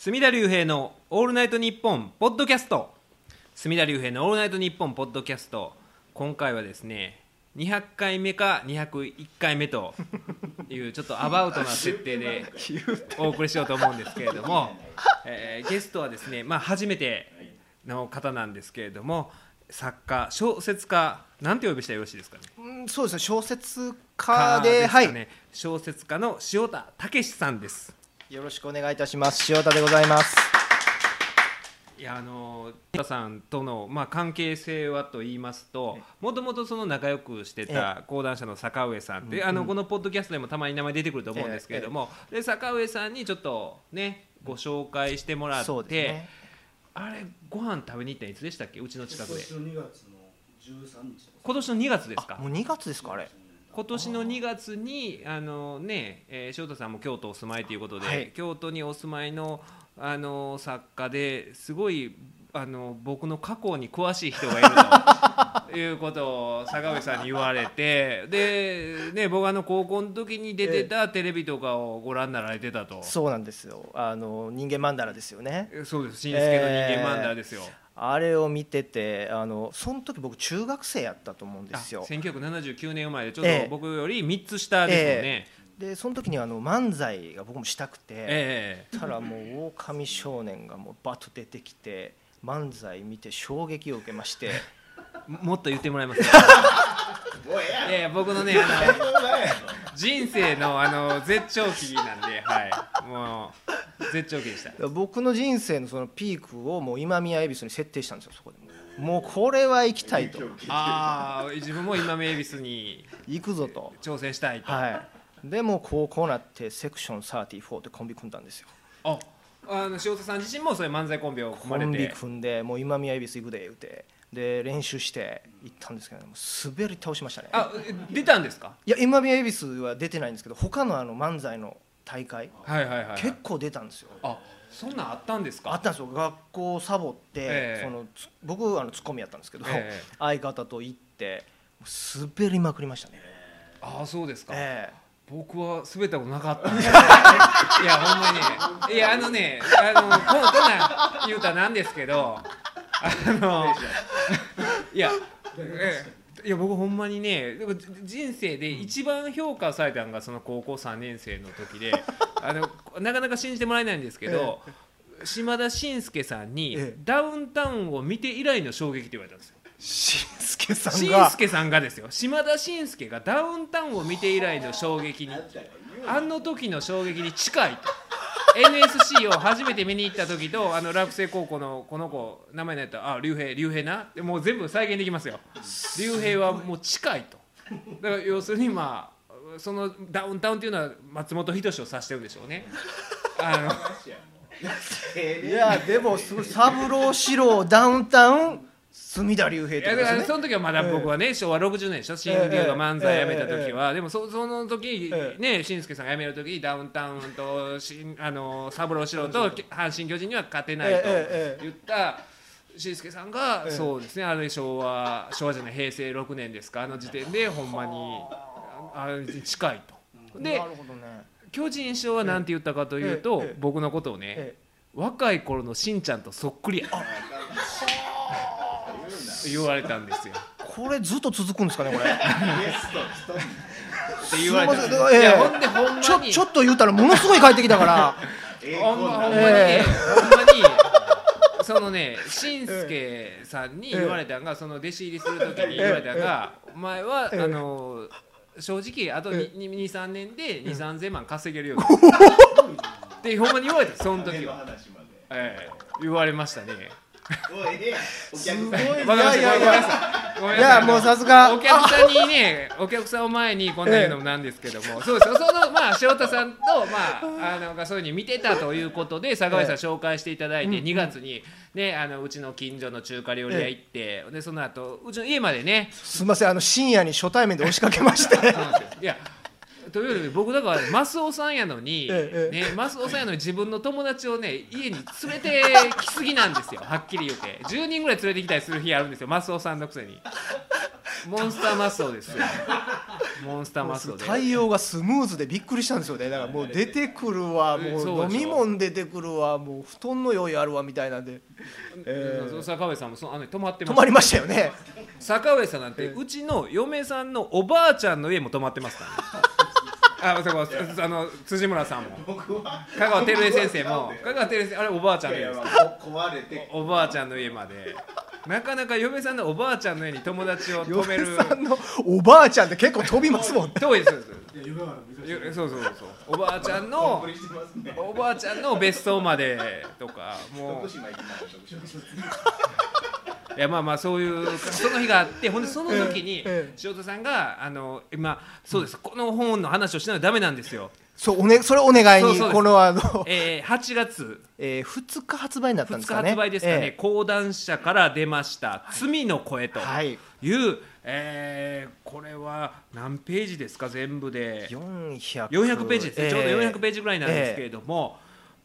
隅田隆平の「オールナイトニッポン」ポッドキャスト。隅田隆平の「オールナイトニッポン」ポッドキャスト。今回はですね200回目か201回目というちょっとアバウトな設定でお送りしようと思うんですけれども、えーゲストはですね、まあ、初めての方なんですけれども作家小説家なんてお呼びしたらよろしいですかね？うんそうですね小説家ではい。小説家の塩田武さんですよろしくお願いいたします。塩田でございます。いやあの田さんとの、まあ、関係性はと言いますともともとその仲良くしてた講談社の坂上さんって、あのこのポッドキャストでもたまに名前出てくると思うんですけれども、で坂上さんにちょっとねご紹介してもらそうって、ですね。あれご飯食べに行ったのいつでしたっけ？うちの近くで。今年の2月の13日今年の2月ですか？もう2月ですかあれ今年の2月にあのね、えー、塩田さんも京都お住まいということで、はい。京都にお住まいのあの作家ですごいあの僕の過去に詳しい人がいると いうことを坂上さんに言われてで、ね、僕あの高校の時に出てたテレビとかをご覧になられてたと。そうなんですよ。あの人間マンダラですよね。そうです。新助の人間マンダラですよ、あれを見ててあのその時僕中学生やったと思うんであすよ1979年生まれでちょっええ。と僕より3つ下ですよね、でその時にあの漫才が僕もしたくて、ええたらもう狼少年がもうバッと出てきて漫才見て衝撃を受けまして。もっと言ってもらえますか？いやいや僕のねあの 人生のあの絶頂期なんで、はい、もう絶頂期でした。僕の人生のそのピークをもう今宮恵比寿に設定したんですよそこで。もうこれは行きたいと。ああ自分も今名恵比寿に行くぞと。挑戦したいと、はい。でもう高校なってセクション34でコンビ組んだんですよ。ああの塩田さん自身もそういう漫才コンビを組まれコンビて組んでもう今宮恵比寿行くで言うてで練習して行ったんですけどもう滑り倒しましたね。あえ出たんですか？いや今宮恵比寿は出てないんですけど他のあの漫才の大会はいはいはい、はい、結構出たんですよ。あそんなんあったんですか？あったんですよ。学校サボって、ええ。そのつ僕あのツッコミやったんですけど、ええ。相方と行って滑りまくりましたね、ああそうですか、え僕は滑ったことなかったいやほんまに。ねいやあのねあのこんこんなん言うたらなんですけどあのいや、え えいや僕ほんまにねでもじ人生で一番評価されたのがその高校3年生の時で あのなかなか信じてもらえないんですけど、島田紳介さんにええ。ダウンタウンを見て以来の衝撃って言われたんですよ。えしんすけさん紳が介さんがですよ。島田紳介がダウンタウンを見て以来の衝撃にあの時の衝撃に近いと NSC を初めて見に行った時と あの落成高校のこの子名前何やったらあ竜兵竜兵な？でもう全部再現できますよ。竜兵はもう近いと。だから要するにまあそのダウンタウンっていうのは松本人志を指してるんでしょうね。あのいやでもすごい三郎四郎ダウンタウン隅田竜平っいやだかですねその時はまだ僕はね、昭和60年でしょ？新竜が漫才やめた時は、でもそその時えね紳助さんが辞める時ダウンタウンと新あの三郎四郎と阪神・巨人には勝てないとええ。ええ言った紳助さんが、ええ。そうですね。あれ昭和昭和じゃない平成6年ですか。あの時点でほんまにああれに近いと。でなるほどね。巨人師匠は何て言ったかというと、ええ。ええ。僕のことをね、え若い頃のしんちゃんとそっくりや言われたんですよ。これずっと続くんですかねこれ。って言われたんですすいやほんでほんまに。ちょちょっと言うたらものすごい帰ってきたから。ほんまほんまに、ええほんまにそのねしんすけさんに言われたんが、その弟子入りする時に言われたんが、お前は、ええあの正直あとえ23年で2 3千万稼げるように。ってほんまに言われたその時は、ええ言われましたねすごいいわかりましたやいやいもうさすが。お客さんにねお客さんを前にこんな言うのもなんですけども、そうですよ。そのまあ塩田さんとまああのがそういうふうに見てたということで坂上さん紹介していただいて、2月にねあのうちの近所の中華料理屋行って、でその後うちの家までね。すみませんあの深夜に初対面で押しかけまして。い やというより僕だからマスオさんやのに、ええね、マスオさんやのに自分の友達をね家に連れてきすぎなんですよ。はっきり言って。10人ぐらい連れてきたりする日あるんですよマスオさんのくせに。モンスターマスオですよ。モンスターマストで。対応がスムーズでびっくりしたんですよね。だからもう出てくるわ。もそう飲み物出てくるわ。もう布団の用意あるわみたいなんで、え坂上さんもそあの泊まってま止まりましたよね。坂上さんなんて、ええ。うちの嫁さんのおばあちゃんの家も泊まってますからねあそうかあの辻村さんも。香川照江先生も。香川照江先生あれおばあちゃんの家です壊れて。おばあちゃんの家まで。なかなか嫁さんのおばあちゃんの家に友達を泊める。嫁さんのおばあちゃんって結構飛びますもんね。遠いです。そうそうそうそう。おばあちゃんのおばあちゃんの別荘までとかも徳ういやまあまあそういうその日があってほんでその時にええ塩田さんがあの今そうです。この本の話をしないとダメなんですよ。そうおねそれお願いにこのあの、えー、8月。えー、2日発売になったん2日ですかね。発売ですかね、え講談社から出ました「罪の声」とーはい。いう、えーこれは何ページですか全部で。400 400ページですね、えちょうど400ページぐらいなんですけれども、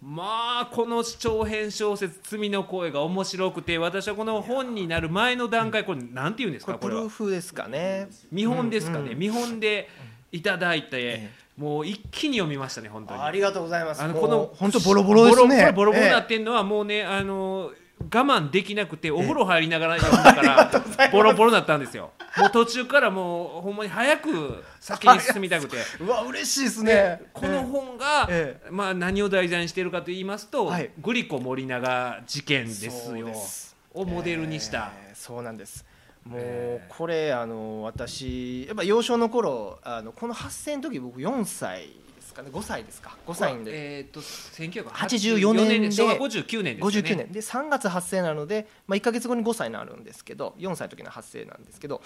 まあこの長編小説「罪の声」が面白くて私はこの本になる前の段階これなんて言うんですこれプルーかこれは。フですかね。見本ですかね、うんうん。見本でいただいて、えもう一気に読みましたね本当に。ありがとうございます。あのこの本当ボロボロですね。ボロボロボロになえってんのはもうね、あの我慢できなくてお風呂入りながら読んだから ボロボロになったんですよ。もう途中からもうほんまに早く先に進みたくて。えうわ嬉しいですね。この本が、えまあ、何を題材にしているかと言いますと、はい。グリコ森永事件ですよ。をモデルにした、えーそうなんです。もうえーこれあの私やっぱ幼少の頃あのこの発生の時僕4歳ですかね。5歳ですか。5歳で。えー、と1984 84年で。昭和59年で。すよね。59年。で3月発生なので、まあ、1か月後に5歳になるんですけど4歳の時の発生なんですけど、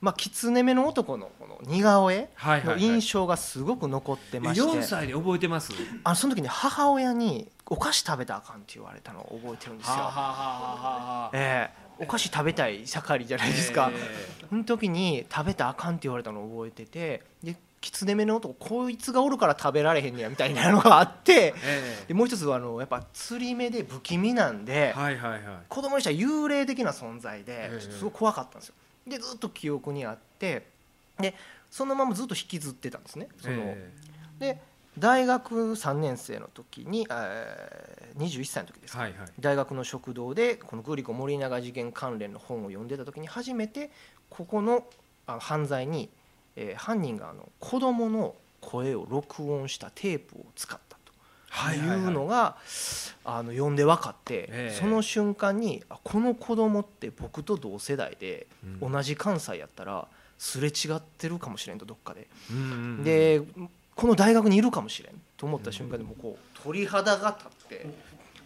まあ、狐目の男のこの似顔絵のはいはいはい。印象がすごく残ってまして、4歳で覚えてます？あのその時に母親にお菓子食べたらあかんって言われたのを覚えてるんですよ。はあはあはええ。お菓子食べたい盛りじゃないですか、え。その時に食べたらあかんって言われたのを覚えててで狐目の男こいつがおるから食べられへんねやみたいなのがあってーえ。でもう一つはあのやっぱ釣り目で不気味なんで、ーはいはいはい。子供にしたら幽霊的な存在ですごい怖かったんですよ。でずっと記憶にあってでそのままずっと引きずってたんですね。その、えで大学3年生の時に、えー、21歳の時ですはいはい。大学の食堂でこのグリコ森永事件関連の本を読んでた時に初めてここの犯罪に、えー犯人があの子供の声を録音したテープを使ったとはいうのがあの読んで分かって、ええ。その瞬間にあこの子供って僕と同世代で、うん。同じ関西やったらすれ違ってるかもしれんとどっかで。うんうんうん。でこの大学にいるかもしれんと思った瞬間でもうこう鳥肌が立って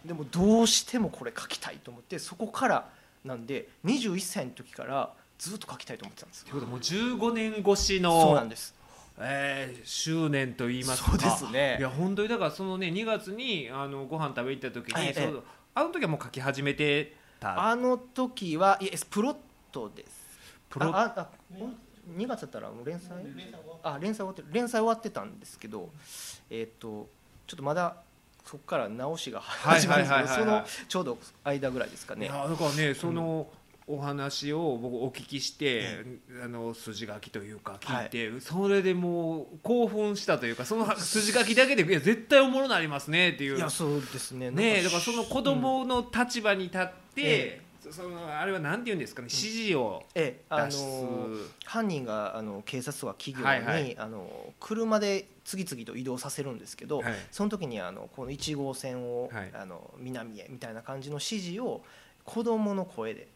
でもどうしてもこれ書きたいと思ってそこからなんで21歳の時からずっと書きたいと思ってたんですということはもう15年越しのそうなんです。えー周年と言いますか。そうですね。いや本当にだからそのね2月にあのご飯食べ行った時に、ええ。そうあの時はもう書き始めてた。あの時はいやプロットです。プロあああ2月だったらもう連載？あ連載終わってる。連載終わってたんですけどえっ、とちょっとまだそこから直しが始まるんですけどそのちょうど間ぐらいですかね。だからねその、お話を僕お聞きして、あの筋書きというか聞いて、それでもう興奮したというかその筋書きだけでいや絶対おもろなりますねっていう。いやそうですね。ねえだからその子供の立場に立って、えそのあれはなんて言うんですかね指示をええあの犯人があの警察とか企業に、はいはい。あの車で次々と移動させるんですけど、はい。その時にあのこの1号線を、はい。あの南へみたいな感じの指示を子供の声で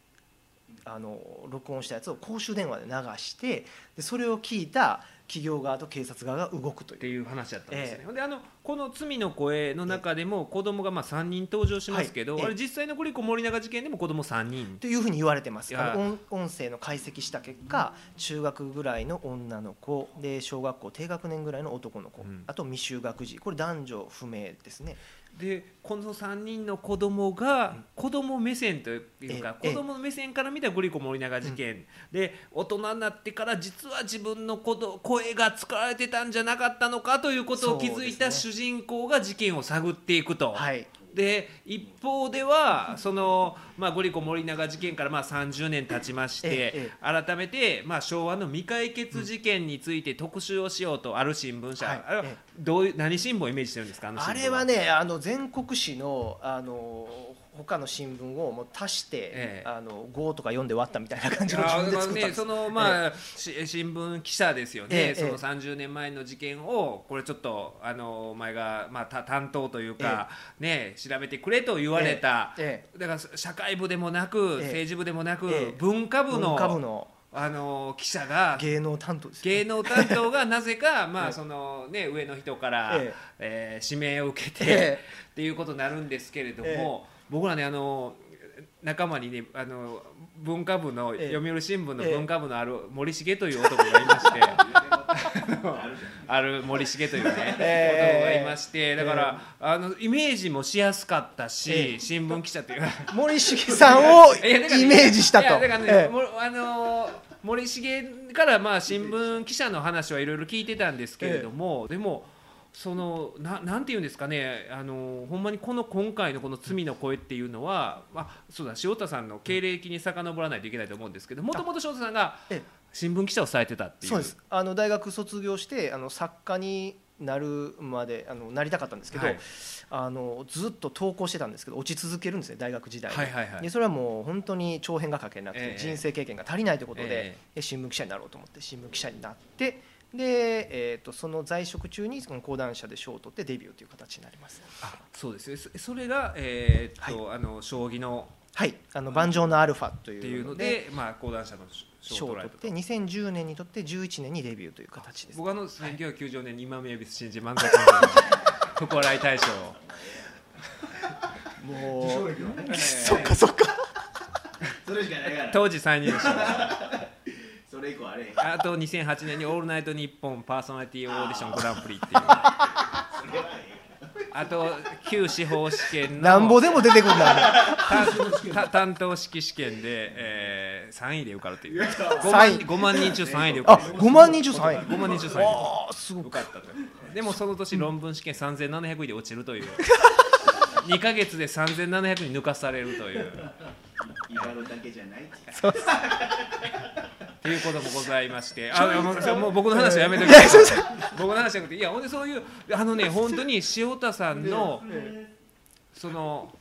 あの録音したやつを公衆電話で流してでそれを聞いた企業側と警察側が動くという。っていう話だったんですね、えであのこの「罪の声」の中でも子供がまあ3人登場しますけど、はい。ええあれ実際のグリコ森永事件でも子供3人。というふうに言われてます。音音声の解析した結果中学ぐらいの女の子で小学校低学年ぐらいの男の子、うん。あと未就学児。これ男女不明ですねでこの3人の子供が子供目線というかええ子供の目線から見たグリコ森永事件、で大人になってから実は自分の声が使われてたんじゃなかったのかということを気づいた主人公が事件を探っていくと、はいで一方ではその、まあ、ゴリコ森永事件からまあ30年経ちまして、ええ改めて、まあ、昭和の未解決事件について特集をしようとある新聞社、はいあれはええ。どういう何新聞をイメージしてるんですかあの新聞あれはねあの全国紙のあの他の新聞をもう足して、ええ。あの5とか4で割ったみたいな感じのあ自分でー作ったんです。ね、そのまあ、し新聞記者ですよね、ええその30年前の事件をこれちょっとあのお前が、まあ、た担当というか、ね、調べてくれと言われた、えだから社会部でもなく、ええ。政治部でもなく、ええ。文化部の文化部のあの記者が芸能担当ですよ芸能担当がなぜか、まあええ。そのね、上の人から、ええ。ー指名を受けて、えっていうことになるんですけれども、え僕らねあの仲間にねあの文化部の、ええ。読売新聞のええ。文化部のある森重という男がいまして、ある森重というね、ええ。男がいまして。だから、あのイメージもしやすかったし、ええ。新聞記者という。森重さんを イメージしたと。だからね、あのー森重からまあ新聞記者の話はいろいろ聞いてたんですけれども、でもそのななんていうんですかね。あのーほんまにこの今回のこの「罪の声」っていうのは、まあ、そうだ塩田さんの経歴に遡らないといけないと思うんですけどもともと塩田さんがええ。新聞記者をされてたっていう。そうです。あの大学卒業してあの作家になるまであのなりたかったんですけど、はい。あのずっと投稿してたんですけど落ち続けるんですね大学時代に、はいはいはい。でそれはもう本当に長編が書けなくて、ええ。人生経験が足りないということで,、え。で新聞記者になろうと思って新聞記者になってで、えー、とその在職中にその講談社で賞を取ってデビューという形になります。あそうですね。そそれが、えーっとあの将棋のはい。あの盤上のアルファといいううののでで、まあ、講談社の賞賞をを取って2010年にとって11年にデビューという形です。僕はあの1990年に今宮恵比寿新人漫才コンテスト不笑い大賞をもう そっかそっか。それしかないから。当時最年少。それ以降あれあと2008年に「オールナイトニッポンパーソナリティオーディショングランプリ」っていう。えあと旧司法試験のなんぼでも出てくるんだ。短答式試験で、えー、3位で受かるという。5三万位。5万人中3位で受あかる。5万人中3位。5万人中3位。ああすごく受かったとでもその年論文試験3700位で落ちるという。2か月で3700に抜かされるという。今のだけじゃないっていうこともございまして、あもうもう僕の話はやめときいやそう。そ う僕の話じゃなくて、いや、ほんでそういう、あのね、本当に塩田さんの、その、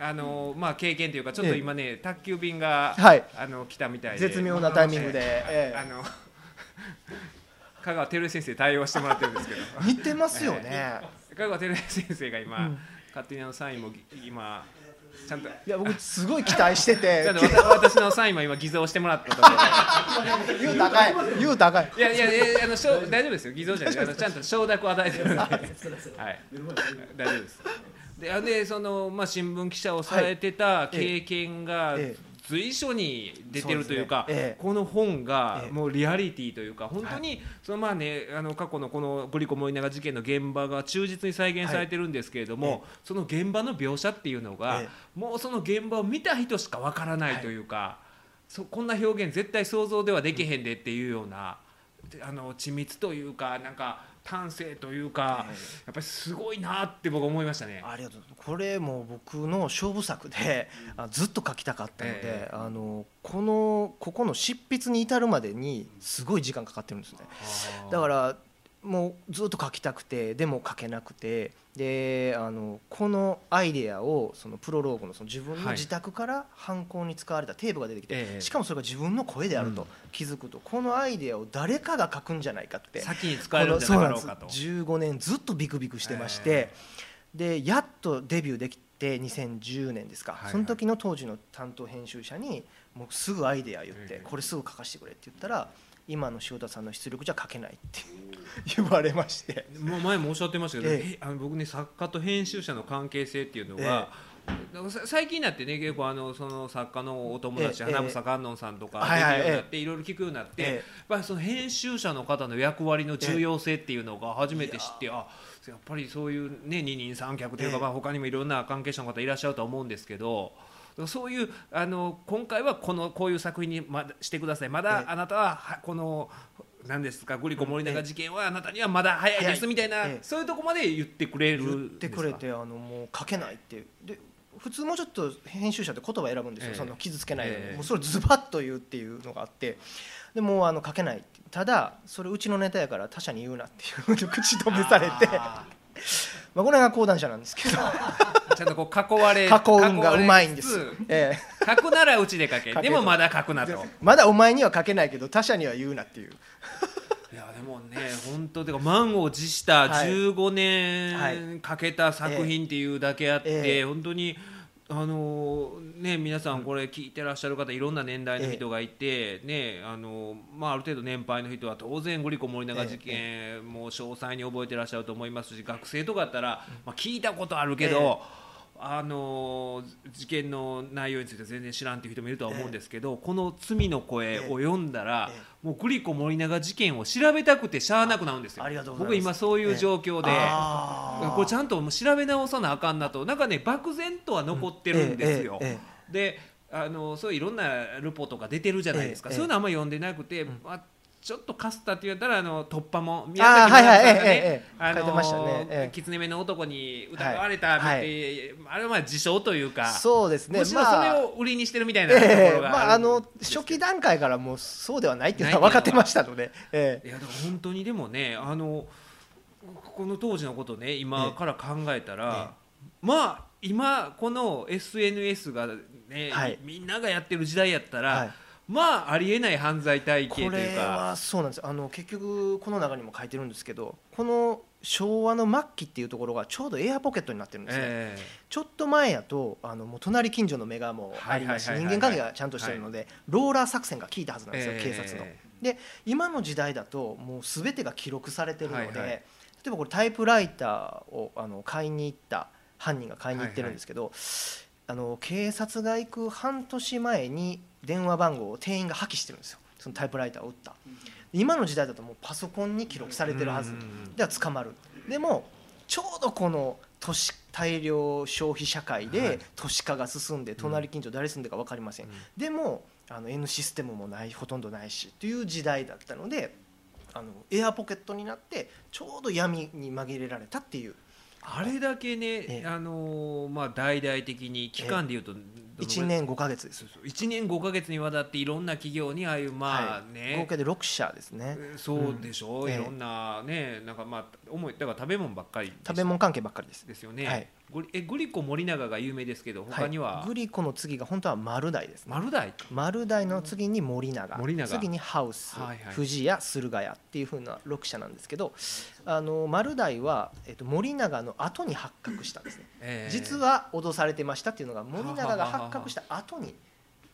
あのまあ、経験というか、ちょっと今ね、宅急便が、はい。あの来たみたいで、絶妙なタイミングで、えあの 香川照江先生、対応してもらってるんですけど、え似てますよね、香川照江先生が今、うん。勝手にあのサインも今、ちゃんと。いや僕すごい期待してて。私のサインも今偽造してもらったところで。言う高い。言う高い。いやいやいやあのしょう大丈夫ですよ。偽造じゃない。あのちゃんと承諾を与えてるので、はい、大丈夫です。であでそのまあ新聞記者をされてた経験がええ随所に出てるというか、ね。ええ。この本がええ。もうリアリティというか本当にそのまあねあの過去のこのグリコ森永事件の現場が忠実に再現されてるんですけれども、はいえ。その現場の描写っていうのが、えもうその現場を見た人しかわからないというか、そこんな表現絶対想像ではできへんでっていうような、あの緻密というかなんか端正というか、えやっぱりすごいなって僕は思いましたね。ありがとうこれも僕の勝負作であずっと書きたかったので、ええ。あのこのここの執筆に至るまでにすごい時間かかってるんですね。だからもうずっと書きたくてでも書けなくてであのこのアイデアをそのプロローグのその自分のはい。自宅から犯行に使われたテープが出てきて、ええ。しかもそれが自分の声であるとうん。気づくと、このアイデアを誰かが書くんじゃないかって先に使えるんじゃなかろうかと。この。そうなんです。15年ずっとビクビクしてまして、でやっとデビューできて2010年ですか、はいはい。その時の当時の担当編集者にもうすぐアイデア言って、ええ。これすぐ書かせてくれって言ったら今の塩田さんの出力じゃ書けないって言われまして。もう前もおっしゃってましたけど、ええ。えあの僕ね作家と編集者の関係性っていうのが、なんかさ最近になってね結構あのその作家のお友達、ええ花房観音さんとかできるようになって、いろいろ聞くようになって、ええ。やっぱりその編集者の方の役割の重要性っていうのが初めて知って、あやっぱりそういうね二人三脚というか、ええ。まあ他にもいろんな関係者の方いらっしゃるとは思うんですけど。そういうあの今回はこのこういう作品にまだしてください。まだええ。あなたははこの何ですかグリコ森永事件はあなたにはまだ早いですみたいな、ええ。そういうとこまで言ってくれる。言ってくれてあのもう書けないってで普通もうちょっと編集者って言葉選ぶんですよ、ええ。その傷つけないように、ええ。もうそれズバッと言うっていうのがあって。でもうあの書けない。ただそれうちのネタやから他者に言うなっていう口止めされて。あまあこれが講談社なんですけど。ー ちゃんとこう囲われ囲うんがうまいんです。ええ。書くならうちで書け。でもまだ書くなと。でまだお前には書けないけど他者には言うなっていう。いやでもね本当てか満を持したはい。15はい。年かけた作品っていうだけあって、ええ。本当にあのね皆さんこれ聞いてらっしゃる方いろんな年代の人がいて、ねあのまあある程度年配の人は当然グリコ森永事件も詳細に覚えてらっしゃると思いますし学生とかだったら、まあ、聞いたことあるけど、あの事件の内容について全然知らんっていう人もいるとは思うんですけど、この「罪の声」を読んだら、ええもうグリコ森永事件を調べたくてしゃあなくなるんですよ。ありがとうございます。僕今そういう状況で、これちゃんともう調べ直さなあかんなと。なんかね漠然とは残ってるんですよ。であのそういういろんなルポとか出てるじゃないですか、ええそういうのあんまり読んでなくて、まあ、ちょっとかすったって言ったらあの突破も宮崎はいはいさんがねええ狐目の男に疑われたって、はいあれはまあ自称というかそうですね。むしろそれを売りにしてるみたいなとこええろがまああの初期段階からもうそうではないっていうのは分かってましたので、ええ。いやだから本当にでもねあのこの当時のことね今から考えたら、まあ今この SNS がね、はい。みんながやってる時代やったら、はいまあありえない犯罪体系こというか。れはそうなんです。あの結局この中にも書いてるんですけどこの昭和の末期っていうところがちょうどエアポケットになってるんですね、えちょっと前やとあのもう隣近所の目がもうあります。しはいはいはいはい。人間関係がちゃんとしてるので、ローラー作戦が効いたはずなんですよ、え警察の。え。で今の時代だともう全てが記録されてるので、はいはい。例えばこれタイプライターをあの買いに行った犯人が買いに行ってるんですけど、あの警察が行く半年前に電話番号を店員が破棄してるんですよ。そのタイプライターを撃った。今の時代だともうパソコンに記録されてるはず。うん。では捕まる。でもちょうどこの都市大量消費社会はい。で都市化が進んで隣近所誰住んでるか分かりません、でもあの N システムもないほとんどないしという時代だったのであのエアポケットになってちょうど闇に紛れられたっていうあれだけね、ええ。あのーまあ大々的に期間でいうと、どのぐらい1年5か月です。そうそう。1年5か月にわたっていろんな企業にああいうまあはい。ね、合計で6社ですね。えーそうでしょう、うん。いろんなねなんかまあ重いだから食べ物ばっかり食べ物関係ばっかりです。ですよね、はいグリえグリコ森永が有名ですけど他には、い、グリコの次が本当は丸大ですね。丸大？丸大の次に森永。森永。次にハウス、はいはい。富士屋駿河屋っていう風な6社なんですけどあの丸大は、えっと、森永の後に発覚したんですね、えー実は脅されてましたっていうのが森永が発覚した後に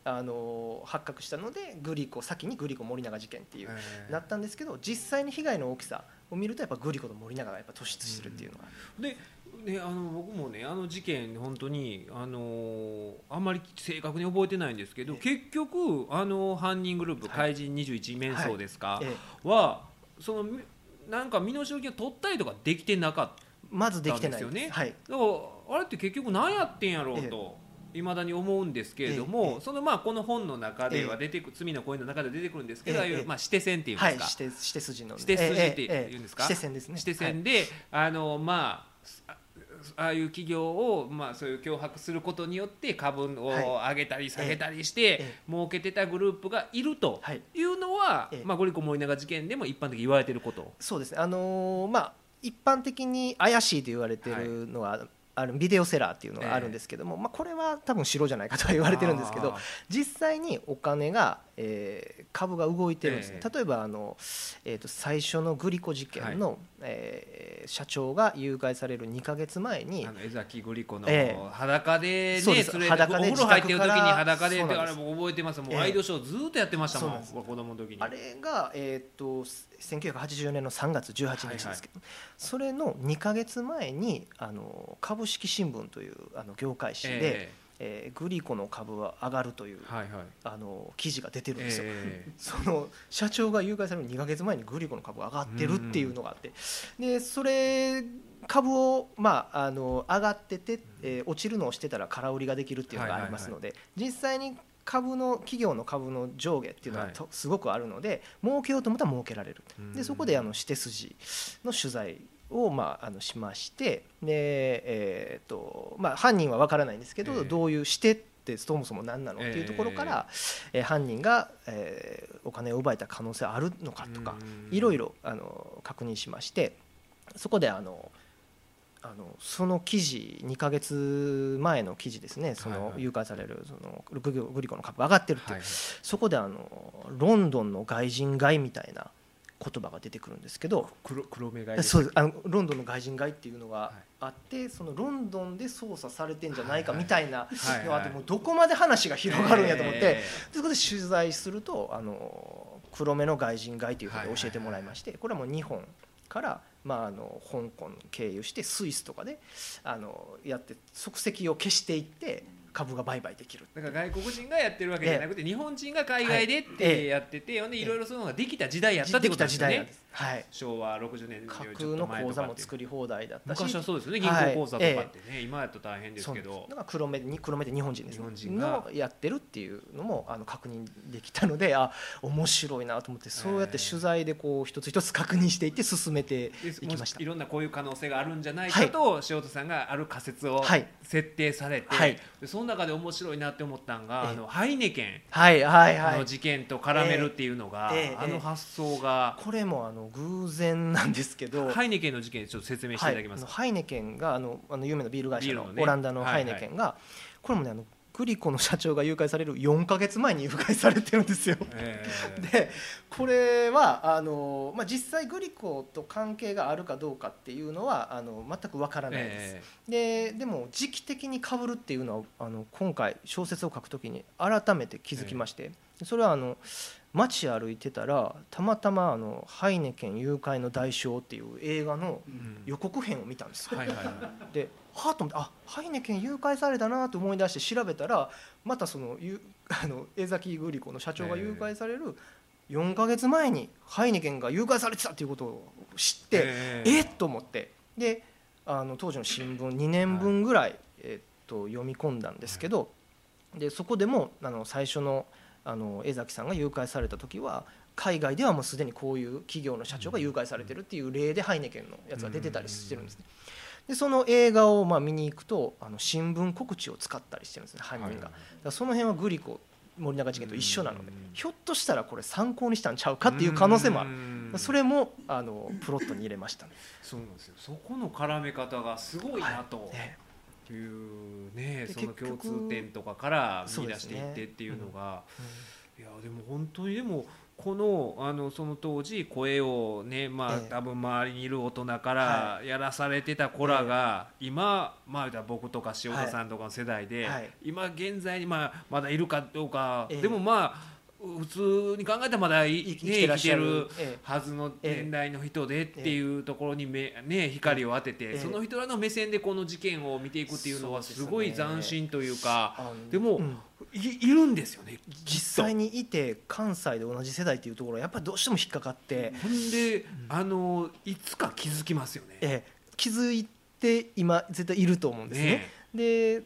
あの発覚したのでグリコ先にグリコ森永事件っていう、えーなったんですけど実際に被害の大きさを見るとやっぱグリコと森永がやっぱ突出してるっていうのが、でね、あの僕もねあの事件本当にあのーあんまり正確に覚えてないんですけどえ結局あの犯人グループはい。怪人21面相ですか、ええ。はそのみなんか身代金を取ったりとかできてなかったまずできてないです。よねはい。だからあれって結局何やってんやろうええ。と。いまだに思うんですけれども、ええ。そのまあこの本の中ではええ。出てく、罪の声の中で出てくるんですけど、ええ。ああいうまあ指定線っていうんはいですか、指定指定筋の。指定筋ってええええ言うんですか？指定線ですね。指定線で、あのまああああいう企業を、まあ、そういう脅迫することによって株を上げたり下げたりして、ええ。儲けてたグループがいるとはい。いうのは、ええ。まあ、ゴリコ森永事件でも一般的に言われていること。そうですね、あのーまあ、一般的に怪しいと言われてるのは、あるビデオセラーっていうのがあるんですけども、まあ、これは多分白じゃないかとは言われてるんですけど実際にお金が、えー株が動いてるんですね、え例えばあの、えー、と最初のグリコ事件の、えー社長が誘拐される2か月前にあの江崎グリコのええ。裸でね連れて裸でお風呂入ってる時に裸であれもう覚えてます。もうええ。ワイドショーずっとやってましたもん、そうなんです。子供の時に。あれが、えー、と1984年の3月18日ですけど、それの2か月前にあの株式新聞というあの業界誌で、ええーグリコの株は上がるというえはいはい。あの記事が出てるんですよ。ええ その社長が誘拐される2か月前にグリコの株が上がってるっていうのがあって。でそれ株を、まあ、あの上がってて、えー落ちるのをしてたら空売りができるっていうのがありますので、実際に株の企業の株の上下っていうのはすごくあるので儲けようと思ったら儲けられる。うん。でそこであの指定筋の取材をまああのしましてで、えーとまあ、犯人は分からないんですけど、ええ。どういう指定ってそもそも何なのっていうところから、えー犯人が、えーお金を奪えた可能性あるのかとかうん。いろいろあの確認しましてそこであのあのその記事2か月前の記事ですねそはいはい。の誘拐されるそのグリコの株上がってるっていう、はいそこであのロンドンの外人街みたいな言葉が出てくるんですけど黒黒目がいそうです。あのロンドンの外人街っていうのがあって、そのロンドンで捜査されてんじゃないかみたいなはい。のがあってもうどこまで話が広がるんやと思って、えそこで取材するとあの黒目の外人街ということを教えてもらいましてこれはもう日本から、まあ、あの香港経由してスイスとかであのやって即席を消していって株が売買できる。だから外国人がやってるわけじゃなくて日本人が海外でっえてえやっててほんでいろいろそういうのができた時代やったってことですよね。た時代なんです、はい、昭和60年架空の口座も作り放題だったし。昔はそうですよね銀はい行口座とかってね今やと大変ですけど。だから黒目に黒目で日本人です、ね、日本人が。のやってるっていうのもあの確認できたのであ面白いなと思ってそうやって取材でこう一つ一つ確認していって進めてでいきました。いろんなこういう可能性があるんじゃないかと塩田さんがある仮説をはい設定されてはい。でその中で面白いなって思ったのがええ。あのハイネケンはいはいはい。の事件と絡めるっていうのがあの発想が。これもあの偶然なんですけどハイネケンの事件ちょっと説明していただけますか？はいハイネケンがあのあの有名なビール会社のオランダのハイネケンが、これもねあのグリコの社長が誘拐される4か月前に誘拐されてるんですよ。ええ でこれはあの、まあ、実際グリコと関係があるかどうかっていうのはあの全くわからないです。えででも時期的にかぶるっていうのはあの今回小説を書くときに改めて気づきまして、それはあの街歩いてたらたまたまあの「ハイネケン誘拐の代償」っていう映画の予告編を見たんですよ。ではあと思ってあハイネケン誘拐されたなと思い出して調べたらまたそのゆ あの江崎グリコの社長が誘拐される4か月前にハイネケンが誘拐されてたっていうことを知って、ええっと思って。であの当時の新聞2年分ぐらい、えっと読み込んだんですけど、でそこでもあの最初のあの江崎さんが誘拐された時は海外ではもうすでにこういう企業の社長が誘拐されてるっていう例でハイネケンのやつが出てたりしてるんですね。でその映画をまあ見に行くとあの新聞告知を使ったりしてるんですね犯人が。その辺はグリコ森永事件と一緒なのでうん。ひょっとしたらこれ参考にしたんちゃうかっていう可能性もある。うん。それもあのプロットに入れましたね。そうなんですよ。そこの絡め方がすごいなと。ねいうねでその共通点とかから見出していってっていうのが、うん。いやでも本当にでもこのあのその当時声をねまあ、ええ。多分周りにいる大人からやらされてた子らが、今まあ僕とか塩田さんとかの世代で、はい。今現在にまあまだいるかどうか、ええ。でもまあ普通に考えたらまだ生きてらっ生きてるはずの年代の人でっていうところに目、ね、光を当てて、ええ。その人らの目線でこの事件を見ていくっていうのはすごい斬新というかでも、うん。いいるんですよね実際。にいて関西で同じ世代っていうところはやっぱりどうしても引っかかって、ほんで、あのいつか気づきますよね。ええ。気づいて今絶対いると思うんですね。ねで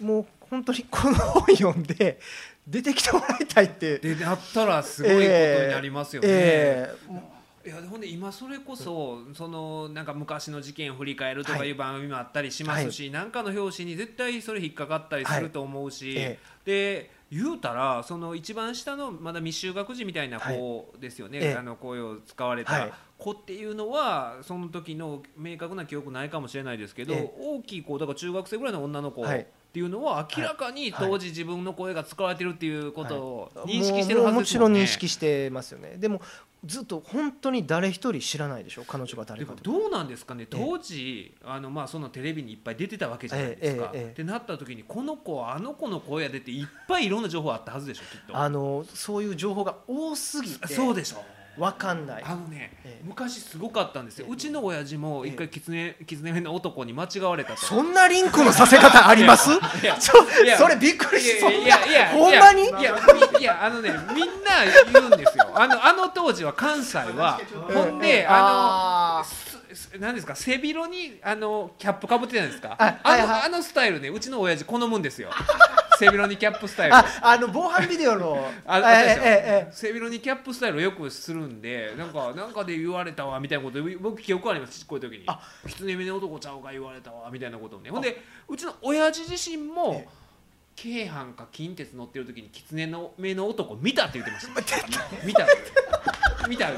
もう本当にこの本読んで出てきてもらいたいって。でなったらすごいことになりますよね。ええいやほんで今それこそそのなんか昔の事件を振り返るとかいう番組もあったりしますし、なんかの表紙に絶対それ引っかかったりすると思うし、えで言うたらその一番下のまだ未就学児みたいな子ですよね、ええ。あの声を使われたはい。子っていうのはその時の明確な記憶ないかもしれないですけど、ええ。大きい子だから中学生ぐらいの女の子っはいていうのは明らかにはい。当時自分の声が使われてるっていうことをはい。認識してるはずもうもですもんね。ちろん認識してますよね。でもずっと本当に誰一人知らないでしょ彼女が誰かと。どうなんですかね。当時あのまあそのテレビにいっぱい出てたわけじゃないですか。ってなった時にこの子あの子の声が出ていっぱいいろんな情報あったはずでしょきっと。あのそういう情報が多すぎて。そうでしょ分かんない。あのね、ええ。昔すごかったんですよ、ええ。うちの親父も一回キツネキツネ目の男に間違われたと。そんなリンクのさせ方あります？いやそれびっくりしそんいやいやいやなほんまに？いやいやみいやあのねみんな言うんですよ。あのあの当時は関西はほんであのあすす何ですか背広にあのキャップかぶってたんですか。ああのあのスタイルねうちの親父好むんですよ背広にキャップスタイル。ああの防犯ビデオの。ああええええ。背広にキャップスタイルをよくするんでなんかなんかで言われたわみたいなこと僕記憶ありますこい時に。あ「狐目の男ちゃうか言われたわ」みたいなことをね。ほんでうちの親父自身もえ京阪か近鉄乗ってる時に狐の目の男見たって言ってました。見た。見た。い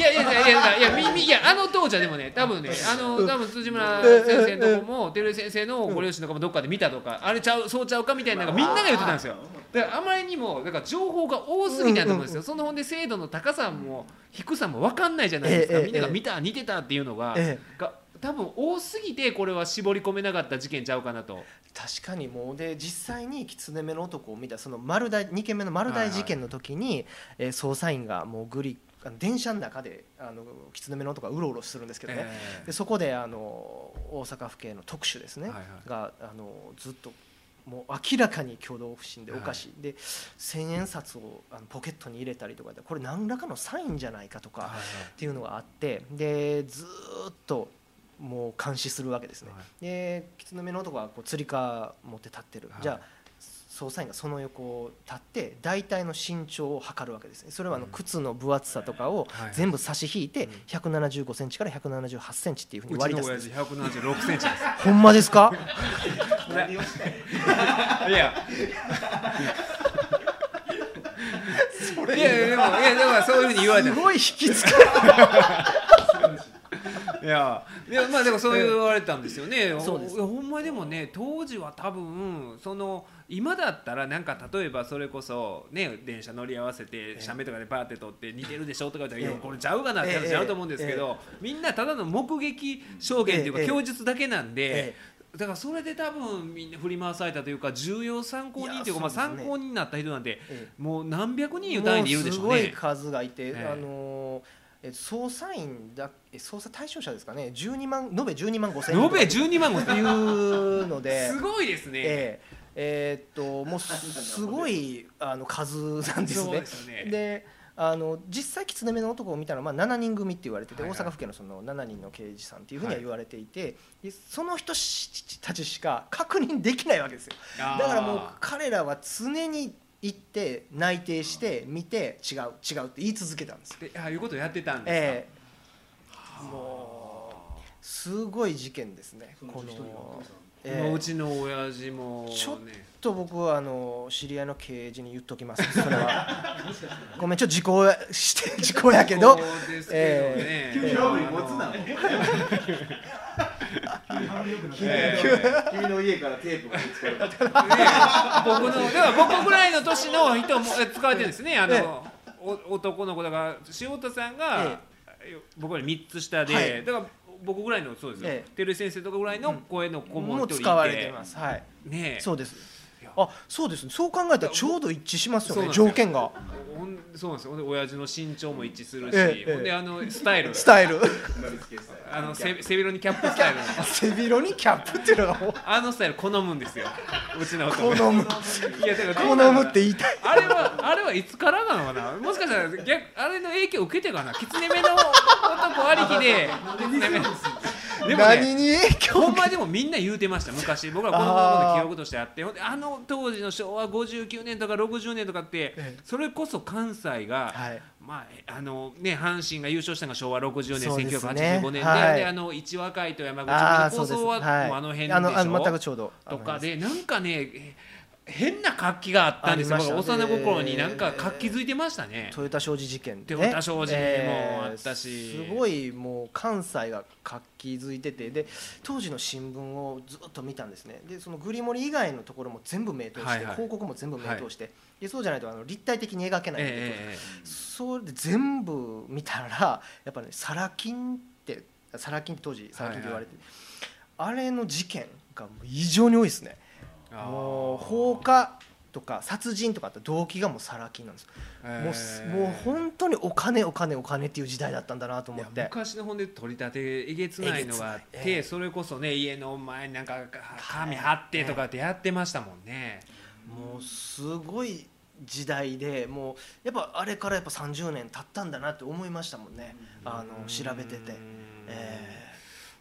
やいやいやいやいやみみいやあの当時はでもね多分ねあの多分辻村先生のとこも照井先生のご両親とかもどっかで見たとかあれちゃうそうちゃうかみたいなのがみんなが言ってたんですよ。だからあまりにもだから情報が多すぎたと思うんですよ。そのほんで精度の高さも低さも分かんないじゃないですか。ええみんなが見た似てたっていうのがえ。が多分多すぎてこれは絞り込めなかった事件ちゃうかなと。確かにもうで実際に狐目の男を見たその丸大2件目の丸大事件の時に、えー捜査員がもうグリ電車の中であの狐目の男がうろうろするんですけどね、ええ。でそこであの大阪府警の特殊ですね、はいはい。があのずっともう明らかに挙動不審でおかしい、で千円札をあのポケットに入れたりとかでこれ何らかのサインじゃないかとか、はいはい。っていうのがあってでずーっともう監視するわけですね、はで狐目の男はこうつり革持って立ってる、はい。じゃあ捜査員がその横を立って大体の身長を測るわけですね。それはあのうん。靴の分厚さとかをはい全部差し引いてうん。175センチから178センチっていうふうにうち割り出す。んの親父176センチです。ほんまですか？いいや。いやいやでもいやでもそういうふうに言われてす。ごい引きつかいやいやまあでもそう言われたんですよね、そうです。ほんまにでもね当時は多分その今だったらなんか例えばそれこそね電車乗り合わせて写メとかでパーって撮って似てるでしょとか言ったら「いやええこれちゃうかな」って話あると思うんですけど、みんなただの目撃証言っていうかええ。供述だけなんで。えだからそれで多分みんな振り回されたというか重要参考人というかまあ参考人になった人なんてえもう何百人いう単位でいるでしょうもうすごいね。数がいて、ええ。あの捜査員だえ捜査対象者ですかね。12万延べ12万5千延べ12万とい5うので。すごいですね。えええーっともうすごい あの数なんですね。であの実際狐目の男を見たらまあ7人組って言われてて、はいはい。大阪府警のその7人の刑事さんっていうふうには言われていて、でその人たちしか確認できないわけですよ。だからもう彼らは常に行って内定して見て違う違うって言い続けたんですよ。でああいうことやってたんですか？ええ。もうすごい事件ですね。この、ええ。もううちの親父もちょっね。と僕はあの知り合いの刑事に言っときます。それは。ごめんちょっと時効やして時効やけど。そうですけどね。え君興味持つな。え 君の家からテープが見つかる。僕のでは僕ぐらいの年の人もえ使われてるんですね。あの、男の子だから塩田さんが、僕ら三つ下で、はい。だから僕ぐらいのそうですよ。ええ。照井先生とかぐらいの声の子も一人いて、使われてます。はい。ねえ。そうですあそうですねそう考えたらちょうど一致しますよね条件がそうなんですよ。ほんで親父の身長も一致するし、ええほんであのスタイル、スタイル あの背背広にキャップスタイルの。背広にキャップっていうのがもうあのスタイル好むんですよ。うちの男好むいやだからど好むって言いたいあれはあれはいつからなのかな？もしかしたら逆あれの影響を受けてかな？狐目の男ありきで。狐目でもね。何に影響ほんまでもみんな言うてました昔僕ら子供の頃の記憶としてあってほんであの当時の昭和59年とか60年とかってええ。それこそ関西が、はい。まああのね、阪神が優勝したのが昭和60年、ね。1985年で,、はい。であの市和会と山口の構想は、はい。あの辺でしょあのあの全くちょうど。とかでなんかねえ変な活気があったんですよ。幼心にええなんか活気づいてましたね、トヨタ商事事件ね。トヨタ商事もあったし。すごいもう関西が活気づいてて。で当時の新聞をずっと見たんですね。でそのグリモリ以外のところも全部名通して、はいはい。広告も全部名通して、でそうじゃないとあの立体的に描けないんで、えそれで全部見たらやっぱねサラ金ってサラ金って当時サラ金って言われて、あれの事件が異常に多いですねもう放火とか殺人とかって動機がもうサラ金なんです。もうすええもう本当にお金お金お金っていう時代だったんだなと思って。昔の本で取り立てえげつないのがあって、えげつないえ。えそれこそね家の前になんか紙貼ってとかってやってましたもんね、もうすごい時代でもうやっぱあれからやっぱ30年経ったんだなって思いましたもんね。あの調べてて、え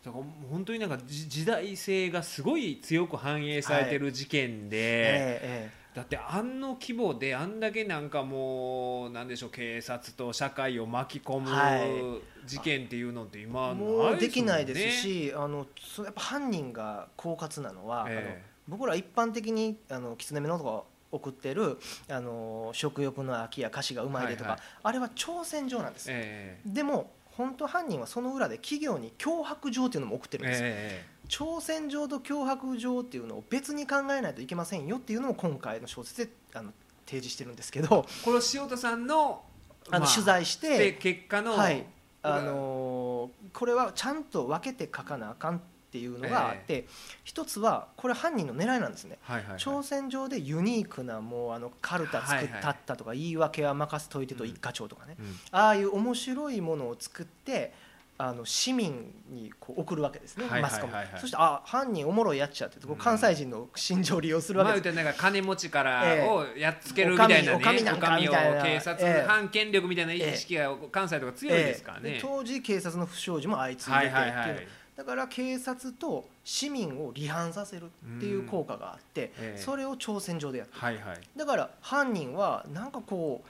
だから本当になんかじ時代性がすごい強く反映されてる事件で、ええだってあんの規模であんだけなんかもうなんでしょう警察と社会を巻き込はい。む事件っていうのって今えもうできないですしあのそやっぱ犯人が狡猾なのは、えあの僕ら一般的にあの狐目のとか送ってるあの食欲の秋や歌詞がうまいでとか、はいはい。あれは挑戦状なんです、ええ。でも本当犯人はその裏で企業に脅迫状っていうのも送ってるんです。よ、え挑戦状と脅迫状っていうのを別に考えないといけませんよっていうのを今回の小説であの提示してるんですけどえこれを塩田さんのあの、ま取材しでて、結果の、はい。あのーこれはちゃんと分けて書かなあかんっていうのがあって、一つはこれ犯人の狙いなんですね。はいはいはい。挑戦状でユニークなもうあのカルタ作ったったとか言い訳は任せといてと一課長とかね、うん。ああいう面白いものを作ってあの市民にこう送るわけですね、はいはいマスコミ、はいはいそしてあ犯人おもろいやっちゃって関西人の心情を利用するわまあけです、言うんか金持ちからええ。をやっつけるみたいなね、お上なんかみたいな警察ええ反権力みたいな意識が関西とか強いですからね、ええ。で当時警察の不祥事も相次いではいてっていう、はいはいだから警察と市民を離反させるっていう効果があって、ええ。それを挑戦状でやってる。はいはい。だから犯人はなんかこう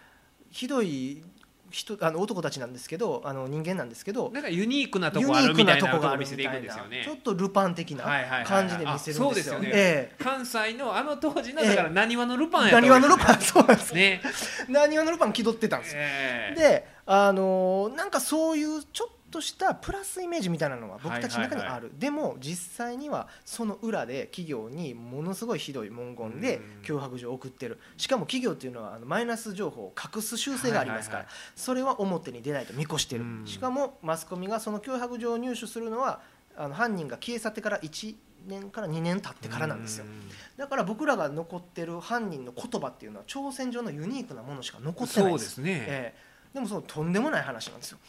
ひどい人あの男たちなんですけどあの人間なんですけどなんかユニークなとこあるみたいなとこが見せていんですよね。ちょっとルパン的な感じで見せるんですよ。ね。え関西のあの当時のええだからなにわのルパンえやった何話のルパン？そうなんですね。何話のルパン気取ってたんですよ。ええ。であのーなんかそういうちょっとしたプラスイメージみたいなのは僕たちの中にある、はいはいでも実際にはその裏で企業にものすごいひどい文言でうん。脅迫状を送ってる。しかも企業っていうのはあのマイナス情報を隠す習性がありますから、はいはいそれは表に出ないと見越してる、うん。しかもマスコミがその脅迫状を入手するのはあの犯人が消え去ってから1年から2年経ってからなんですよ。うだから僕らが残ってる犯人の言葉っていうのは挑戦状のユニークなものしか残ってないんでそうですすね、ええ。でもそのとんでもない話なんですよ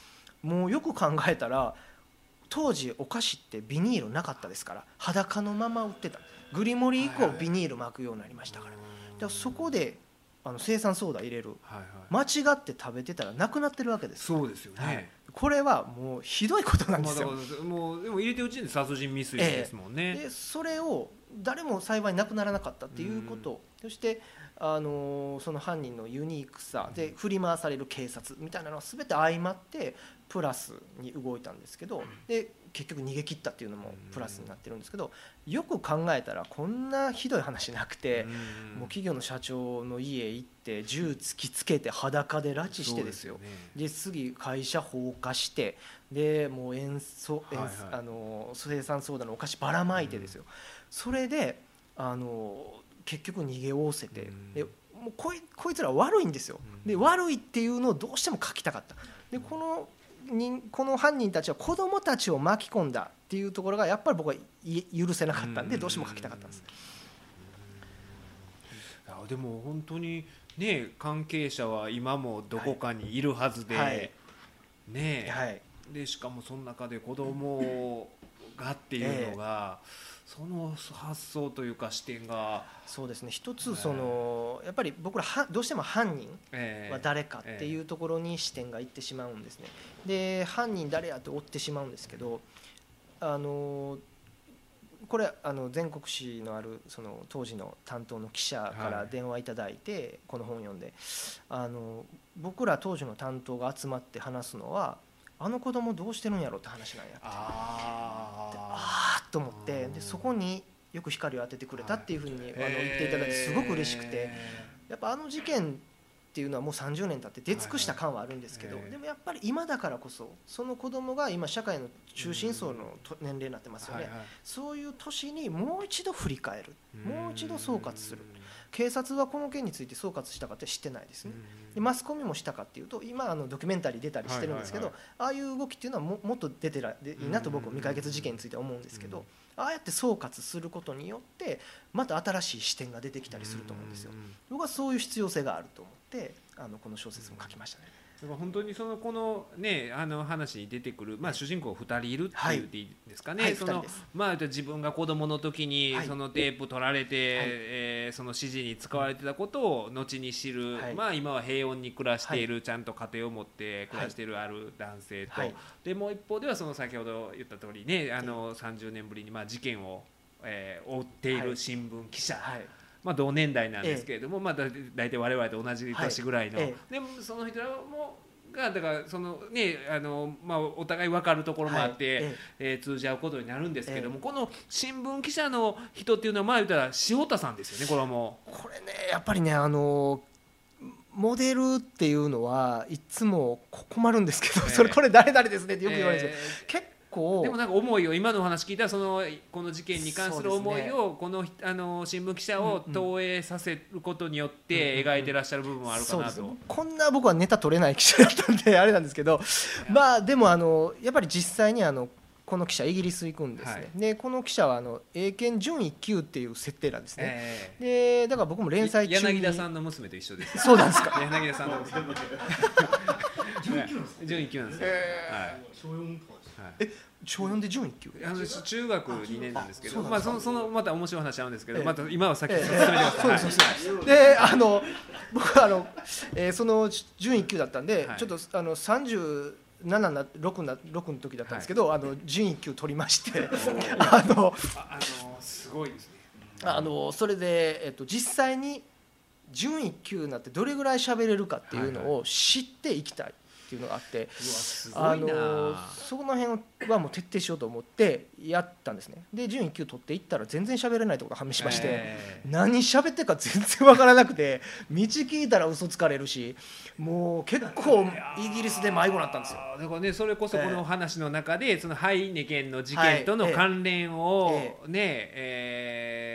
もうよく考えたら当時お菓子ってビニールなかったですから裸のまま売ってた。グリモリ以降ビニール巻くようになりましたから。だからそこであの生産ソーダ入れる。間違って食べてたらなくなってるわけです。そうですよね、はい。これはもうひどいことなんでまあ、すよもうでも入れてるうちに殺人未遂ですもんね、でそれを誰も幸いなくならなかったっていうこと、そして、あのーその犯人のユニークさで振り回される警察みたいなのは全て相まってプラスに動いたんですけどで結局逃げ切ったっていうのもプラスになってるんですけどよく考えたらこんなひどい話なくて。うん。もう企業の社長の家行って銃突きつけて裸で拉致してですよ。で次会社放火してでもう塩素、塩はいはい。あの生産ソーダのお菓子ばらまいてですよ、それであの結局逃げおおせて、うん。でもうこいこいつら悪いんですよ、うん。で悪いっていうのをどうしても書きたかった。でこの人この犯人たちは子供たちを巻き込んだっていうところがやっぱり僕はい許せなかったんでうんどうしても書きたかったんです、いやでも本当にね関係者は今もどこかにいるはずで、はい。ねはい。でしかもその中で子供がっていうのが、その発想というか視点が、そうですね。一つそのやっぱり僕らはどうしても犯人えは誰かっていうところに視点がいってしまうんですね。で犯人誰やって追ってしまうんですけどあのこれあの全国紙のあるその当時の担当の記者から電話いただいてこの本を読んであの僕ら当時の担当が集まって話すのはあの子供どうしてるんやろって話なんやって。あー。あと思ってでそこによく光を当ててくれたっていうふうにあの言っていただいてすごく嬉しくて。えやっぱあの事件っていうのはもう30年経って出尽くした感はあるんですけどはいはいでもやっぱり今だからこそその子供が今社会の中心層のと年齢になってますよね。そういう年にもう一度振り返る。もう一度総括する。う警察はこの件について総括したかって知ってないですね。ん。でマスコミもしたかっていうと今あのドキュメンタリー出たりしてるんですけど、はいああいう動きっていうのはももっと出てらでいいなと僕は未解決事件については思うんですけど、ああやって総括することによってまた新しい視点が出てきたりすると思うんですよ。僕はそういう必要性があると思ってあのこの小説も書きましたね。だから本当にそのこのねあの話に出てくる、まあ、主人公2人いるってはい。言っていいんですかね、はいそのまあ、自分が子供の時にはい。そのテープ取られて、はい。えーえーその指示に使われてたことを後に知る、はい。まあ今は平穏に暮らしている、ちゃんと家庭を持って暮らしているある男性と、はい。でもう一方ではその先ほど言った通りねあの30年ぶりにまあ事件を、えー追っていはい。る新聞記者、はい。まあ、同年代なんですけれども、まあ、だ大体我々と同じ年ぐらいの、はい。え。でもその人らもがだからそのねあの、まあ、お互い分かるところもあって、はい。ええー通じ合うことになるんですけども、この新聞記者の人っていうのはまあ言ったら塩田さんですよねこれはも。これねやっぱりねあのモデルっていうのはいつもこ困るんですけど、ええ。それこれ誰々ですねってう。よく言われるんですけど、結構。でもなんか思いを今のお話聞いたらそのこの事件に関する思いをこのあの新聞記者を投影させることによって描いてらっしゃる部分はあるかなと。そうですね。こんな僕はネタ取れない記者だったんであれなんですけど。まあでもあのやっぱり実際にあのこの記者イギリス行くんですね、はい。でこの記者はあの英検準1級っていう設定なんですね、えでだから僕も連載ー中に。柳田さんの娘と一緒です。そうなんですか。柳田さんの娘。準一級なんですよ。はい。小4で準1級？あの中学2年なんですけど、まあそのそのまた面白い話あるんですけど、ええ。また今はさっきええ。進めてください。そうですそうであの僕はあの、えーその準1級だったんで、はい。ちょっとあの37な6な6の時だったんですけど、あの準1級取りまして あのああのすごいですね。あのそれで、えっと、実際に準1級になってどれぐらい喋れるかっていうのを知っていきたいっていうのがあって、あ。のその辺はもう徹底しようと思ってやったんですね。で準1級取っていったら全然喋れないところが判明しまして、ええ。何喋ってるか全然わからなくて道聞いたら嘘つかれるしもう結構イギリスで迷子になったんですよ。だからねそれこそこの話の中で、そのハイネケンの事はい。件との関連をえね、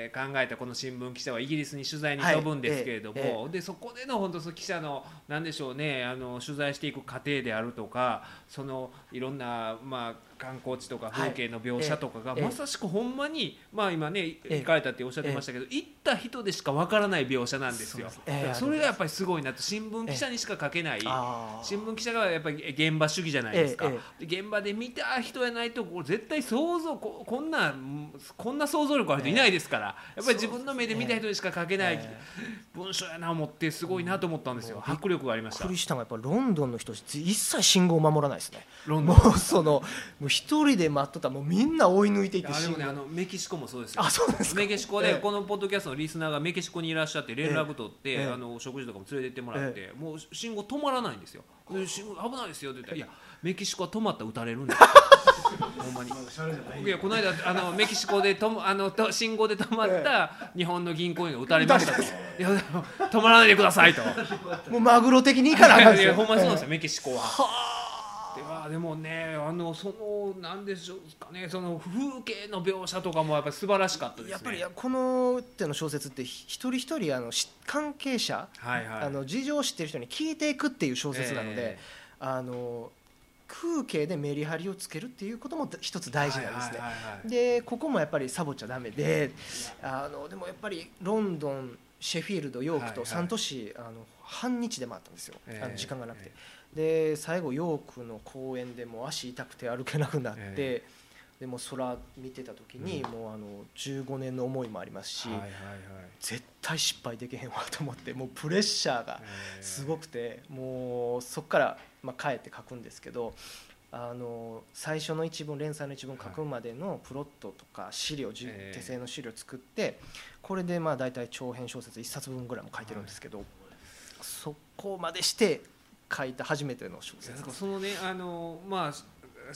えー考えたこの新聞記者はイギリスに取材に飛ぶんですけれども、はいえ。でそこでの本当その記者のなんでしょうねあの取材していく過程であるとかそのいろんなまあ観光地とか風景の描写とかが、ええ。まさしくほんまにまあ今ねえ行かれたっておっしゃってましたけど、行った人でわからない描写なんですよ。それがやっぱりすごいなと。新聞記者にしか書けない。新聞記者がやっぱり現場主義じゃないですか、現場で見た人やないと絶対想像ここんなこんな想像力ある人いないですから、やっぱり自分の目で見た人にしか書けないえ文章やな思ってすごいなと思ったんですよ、うん。迫力がありました。びっくりしたのがやっぱロンドンの人一切信号を守らないですね。ロンドン。もうそのもう一人で待っとったらもうみんな追い抜いていってあでもねあのメキシコもそうですよ。あそうですか。メキシコええ。でこのポッドキャストのリスナーがメキシコにいらっしゃって連絡取って、ええ。あの食事とかも連れてってもらって、もう信号止まらないんですよで信号危ないですよって言ったら「いやメキシコは止まったら撃たれるんだ。よ 」ほんまに。いやこの間あのメキシコでともあのと信号で止まった日本の銀行員が撃たれましたと「いや止まらないでください」と。もうマグロ的にいかなあかんですよ。いやほんまにそうなんですよ、メキシコは。でまあでもねあのそのなんでしょうかねその風景の描写とかもやっぱり素晴らしかったですね。やっぱりこの手の小説って一人一人あのし関係者、はいはい。あの事情を知ってる人に聞いていくっていう小説なので、えあの空景でメリハリをつけるっていうことも一つ大事なんですね。はいはいはいはいでここもやっぱりサボっちゃダメであのでもやっぱりロンドンシェフィールドヨークはいはいと3都市、あの半日で回ったんですよ、ええあの時間がなくて、で最後ヨークの公園でもう足痛くて歩けなくなって、えでも空見てた時に、もうあの15年の思いもありますし、絶対失敗できへんわと思ってもうプレッシャーがえーすごくてもうそこから、まあ、帰って書くんですけどあの最初の一文連載の一文書くまでのプロットとか資料、手製の資料作ってこれでまあ大体長編小説1冊分ぐらいも書いてるんですけど、そこまでして書いた初めての小説。そのねあのまあ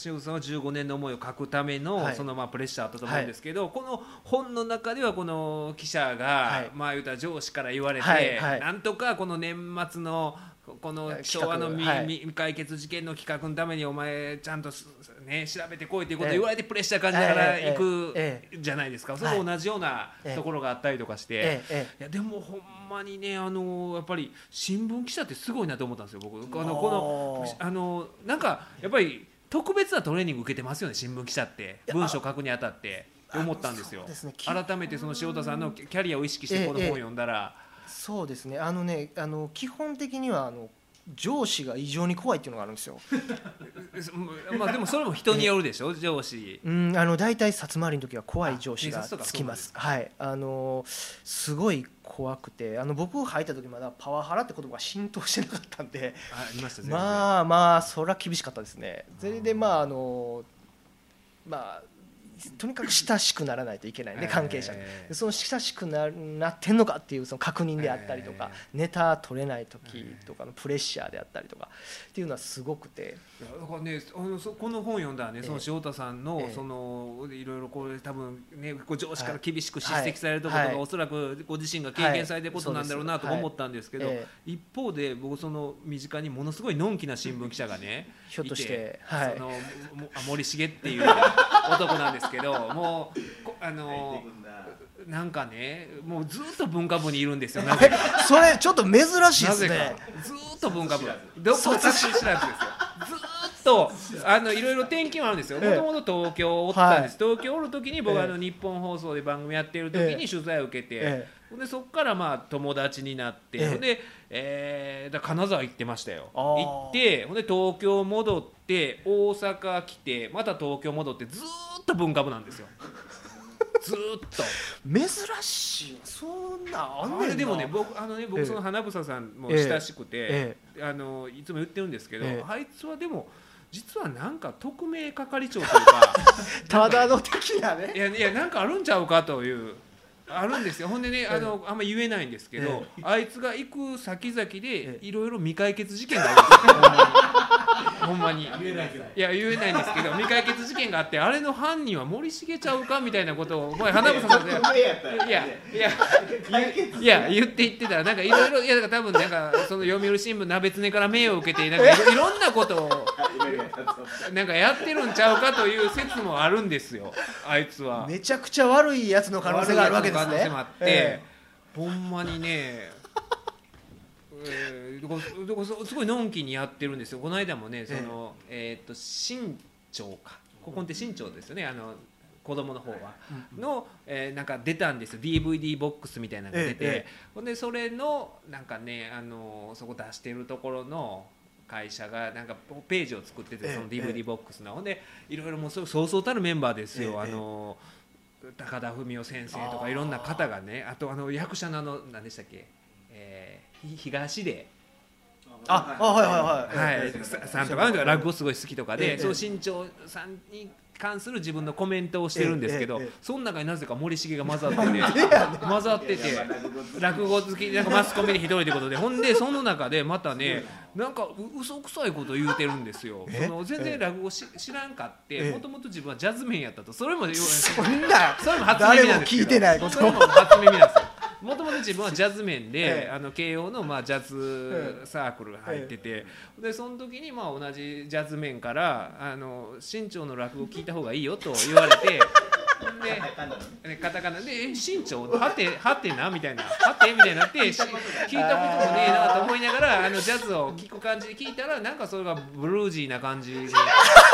塩さんは15年の思いを書くための、はい。そのまあプレッシャーあったと思うんですけど、この本の中ではこの記者が、はい。まあ言うたら上司から言われて、なんとかこの年末のこの昭和の未,、はい。未解決事件の企画のためにお前ちゃんとすね調べてこいということをええ。言われてプレッシャー感じながらええ行くえじゃないですか、それと同じようなええ。ところがあったりとかして。いやでもほんまにねあのやっぱり新聞記者ってすごいなと思ったんですよ僕。あのおこのーあのなんかやっぱり特別なトレーニング受けてますよね新聞記者って。や文章書くにあたってあ思ったんですよ。改めてその塩田さんのキャリアを意識してこの本を読んだら、そうですね。あのねあの基本的にはあの上司が異常に怖いっていうのがあるんですよ。まあでもそれも人によるでしょ？上司。うん、あの大体札回りの時は怖い上司がつきます。はい、あのすごい怖くて、あの僕入った時まだパワハラって言葉が浸透してなかったんで、ありましたまあまあそれは厳しかったですね。それでまああのまあとにかく親しくならないといけないね関係者に。えでその親しくななってんのかっていうその確認であったりとか、ネタ取れない時とかのプレッシャーであったりとかっていうのはすごくて、だからねあのそこの本読んだらね、ええ。その塩田さんの、ええ。そのいろいろこれ多分ねこう上司から厳しく叱はい責されるところが、はい。おそらくご自身が経験されてることなんだろうなとはい。思ったんですけど、え一方で僕その身近にものすごいのんきな新聞記者がねひょっとしてはい。その森重っていう男なんですけど もうこあのなんかねもうずっと文化部にいるんですよ。それちょっと珍しいですね。か。ずーっと文化部。どこも冊子知らずですよ。ず とあのいろいろ転勤もあるんですよ。ええ。もともと東京おったんです、は東京おる時に僕はあえ。えの日本放送で番組やってる時えに取材を受けて、でそこからまあ友達になって、で、えーだ金沢行ってましたよ。行ってほんで東京戻って大阪来てまた東京戻ってずーっと文化部なんですよ。ずーっと。珍しい。そんなんあんねでもね僕あのねええ。僕その花房さんもええ。親しくて、え。あのいつも言ってるんですけど、ええ。あいつはでも実はなんか特命係長というか ただの的なね。いやいやなんかあるんちゃうかというあるんですよ。ほんでねあのあんま言えないんですけど、あいつが行く先々でえ。いろいろ未解決事件があるんですよ ほんまに。言えないけど。いや言えないんですけど未解決事件があってあれの犯人は森重ちゃうかみたいなことを前花房さんで。いやいやいや。言って言ってた。らなんかいろいろいやだから多分なんかその読売新聞鍋つねから命を受けてなんかいろ いろんなことをなんかやってるんちゃうかという説もあるんですよ。あいつは。めちゃくちゃ悪いやつの可能性があるわけですね。可能性もあって、え。ほんまにねえー、すごいのんきにやってるんですよ。この間もねその、えーっと新潮か。ここって新潮ですよね。あの子供の方は、の、えーなんか出たんですよ。DVD ボックスみたいなのが出て、ええ。でそれのなんかねあのそこ出してるところの会社がなんかページを作っててええ。そのえ DVD ボックスの、ほんでいろいろもうそうそうたるメンバーですよ、ええ。あの高田文夫先生とかいろんな方がね。あとあの役者のあの何でしたっけ、え東出ああはいはいはい。はい、ええささんとか落語すごい好きとかで、ええそう新潮さんに関する自分のコメントをしてるんですけど、ええええその中になぜか森重が混ざってて 混ざってて落語好きなんかマスコミで一人ということでほんでその中でまたねなんかう嘘くさいこと言うてるんですよ。えその全然落語し知らんかってええもともと自分はジャズメンやったと。それもそんなそれも初耳なんですけど。誰も聞いてないこと。それも初耳なんですよもともと自分はジャズ面で、ええ。あの慶応のまあジャズサークル入ってて、でその時にまあ同じジャズ面からあの新潮の落語聞いた方がいいよと言われて でねカタカナ。で「え新潮？はてはてな」みたいな「はて」みたいになってし 聞いたこともねえなと思いながらあのジャズを聞く感じで聞いたらなんかそれがブルージーな感じに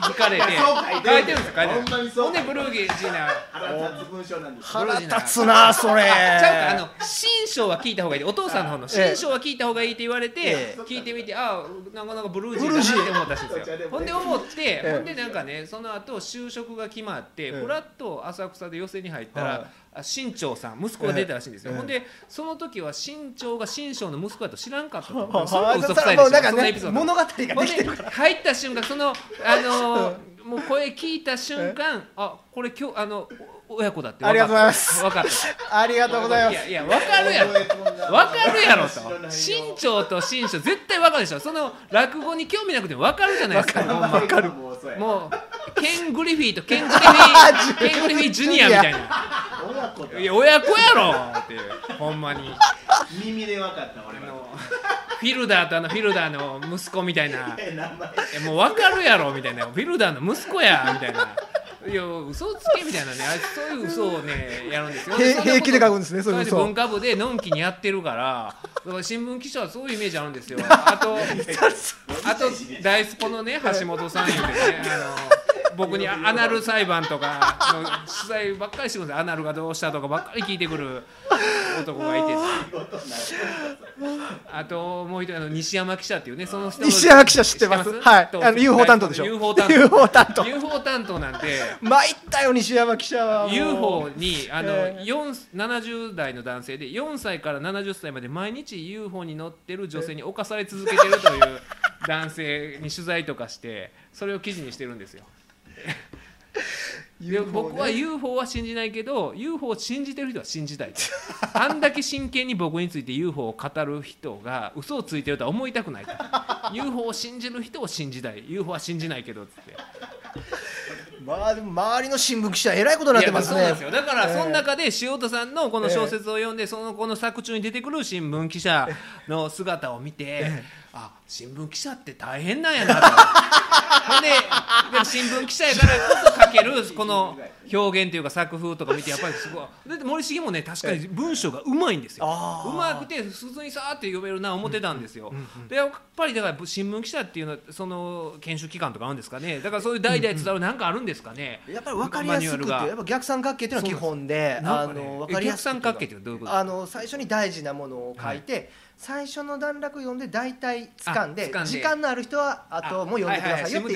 聞かれて。書いてる。んですよ書いてるほんまにそうほんでブルージーな。腹立つ文章なんです腹立つなそれ。ちゃうかあの新章は聞いた方がいい。お父さんの方の新章は聞いた方がいいって言われて、ええ。聞いてみてああなかなかブルージーブルージー。だなって思ったらしいんですええよほんで思って、えほんでなんかねその後就職が決まって、えふらっと浅草で寄席に入ったら、新潮さん息子が出たらしいんですよ、ええ。ほんでその時は新潮が新章の息子だと知らんかったと、はそれもは嘘くさいでしょねその物語ができてるから入った瞬間そのあのー もう声聞いた瞬間あこれ今日あのお親子だってありがとうございます。分かった。ありがとうございます。いやいや分かるやろ分かるやろと。新潮と新章絶対分かるでしょ。その落語に興味なくても分かるじゃないですか。ほんまわかる。もうそうやもうケン・グリフィーとケン・グリフィー ケン・グリフィージュニアみたいな。親子だいや親子やろっていう。ほんまに。耳で分かった俺は。あのフィルダーとあのフィルダーの息子みたいな。え名前。えもう分かるやろみたいな。フィルダーの息子やみたいな。いや嘘つけみたいなね。あいつそういう嘘をねやるんですよ。平気で書くんですねそういう嘘。それで文化部でのんきにやってるからだから新聞記者はそういうイメージあるんですよ。あと あと大スポのね橋本さん言うてねあの僕にアナル裁判とかの取材ばっかりしてくるんですよ。アナルがどうしたとかばっかり聞いてくる男がいて。あともう一人あの西山記者っていうねその人の西山記者知ってます？はい。とあの UFO 担当でしょ。UFO 担当。UFO 担当。UFO 担当なんて参ったよ西山記者は。UFO にあの、えー4 70代の男性で4歳から70歳まで毎日 UFO に乗ってる女性に侵され続けてるという男性に取材とかしてそれを記事にしてるんですよ。で僕は UFO は信じないけど UFO を信じてる人は信じたい。と あんだけ真剣に僕について UFO を語る人が嘘をついてるとは思いたくない。と UFO を信じる人を信じたい。UFO は信じないけどっつって。まあでも周りの新聞記者えらいことになってますね。いやそうなんですよ。だからええ。その中で塩田さんのこの小説を読んで、そのこの作中に出てくる新聞記者の姿を見て、あ新聞記者って大変なんやなと。ほんででも新聞記者やからこそ書ける この表現というか作風とか見てやっぱりすごい。だって森重もね確かに文章がうまいんですよ。うまくて普通にさーって読めるな思ってたんですよ、でやっぱりだから新聞記者っていうのはその研修機関とかあるんですかね。だからそういう代々伝わるなんかあるんですかね、やっぱり分かりやすくてやっぱ逆三角形っていうのは基本でねの分かりやすくえ逆三角形ってどういうこと？あの最初に大事なものを書いて、最初の段落読んで大体掴んであ掴んで。時間のある人はあともう読んでくださいよって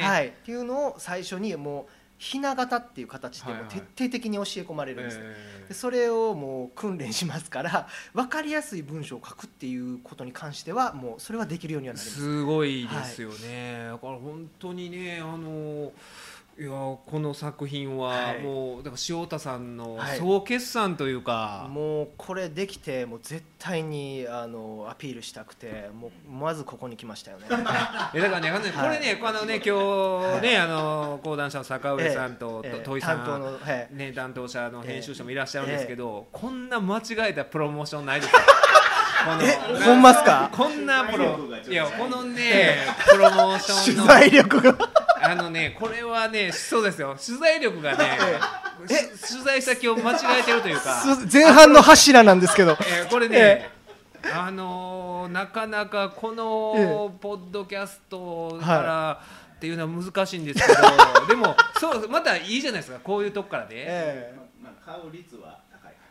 はいうっていうのを最初にもうひな形っていう形でもはいはい。徹底的に教え込まれるんですね、えでそれをもう訓練しますから 分かりやすい文章を書くっていうことに関してはもうそれはできるようにはーなります。すごいですよね、だから本当にねあのいやこの作品ははい。もうだから塩田さんのはい。総決算というか、もうこれできてもう絶対にあのアピールしたくてもうまずここに来ましたよね。えだからねあのねこれね、あのね今日ね、あの講談社の坂上さんと、ええ。と戸井さん担当の、はい。ね、担当者の編集者もいらっしゃるんですけど、こんな間違えたプロモーションないですよこ ほんまっすか？こんなプロいやこのねプロモーショ取ンの材力があのねこれはねそうですよ。取材力がねし取材先を間違えてるというか、前半の柱なんですけど。えーこれね、あのーなかなかこのポッドキャストからっていうのは難しいんですけど、でもそうまたいいじゃないですか。こういうとこからで、えまあ買う率は高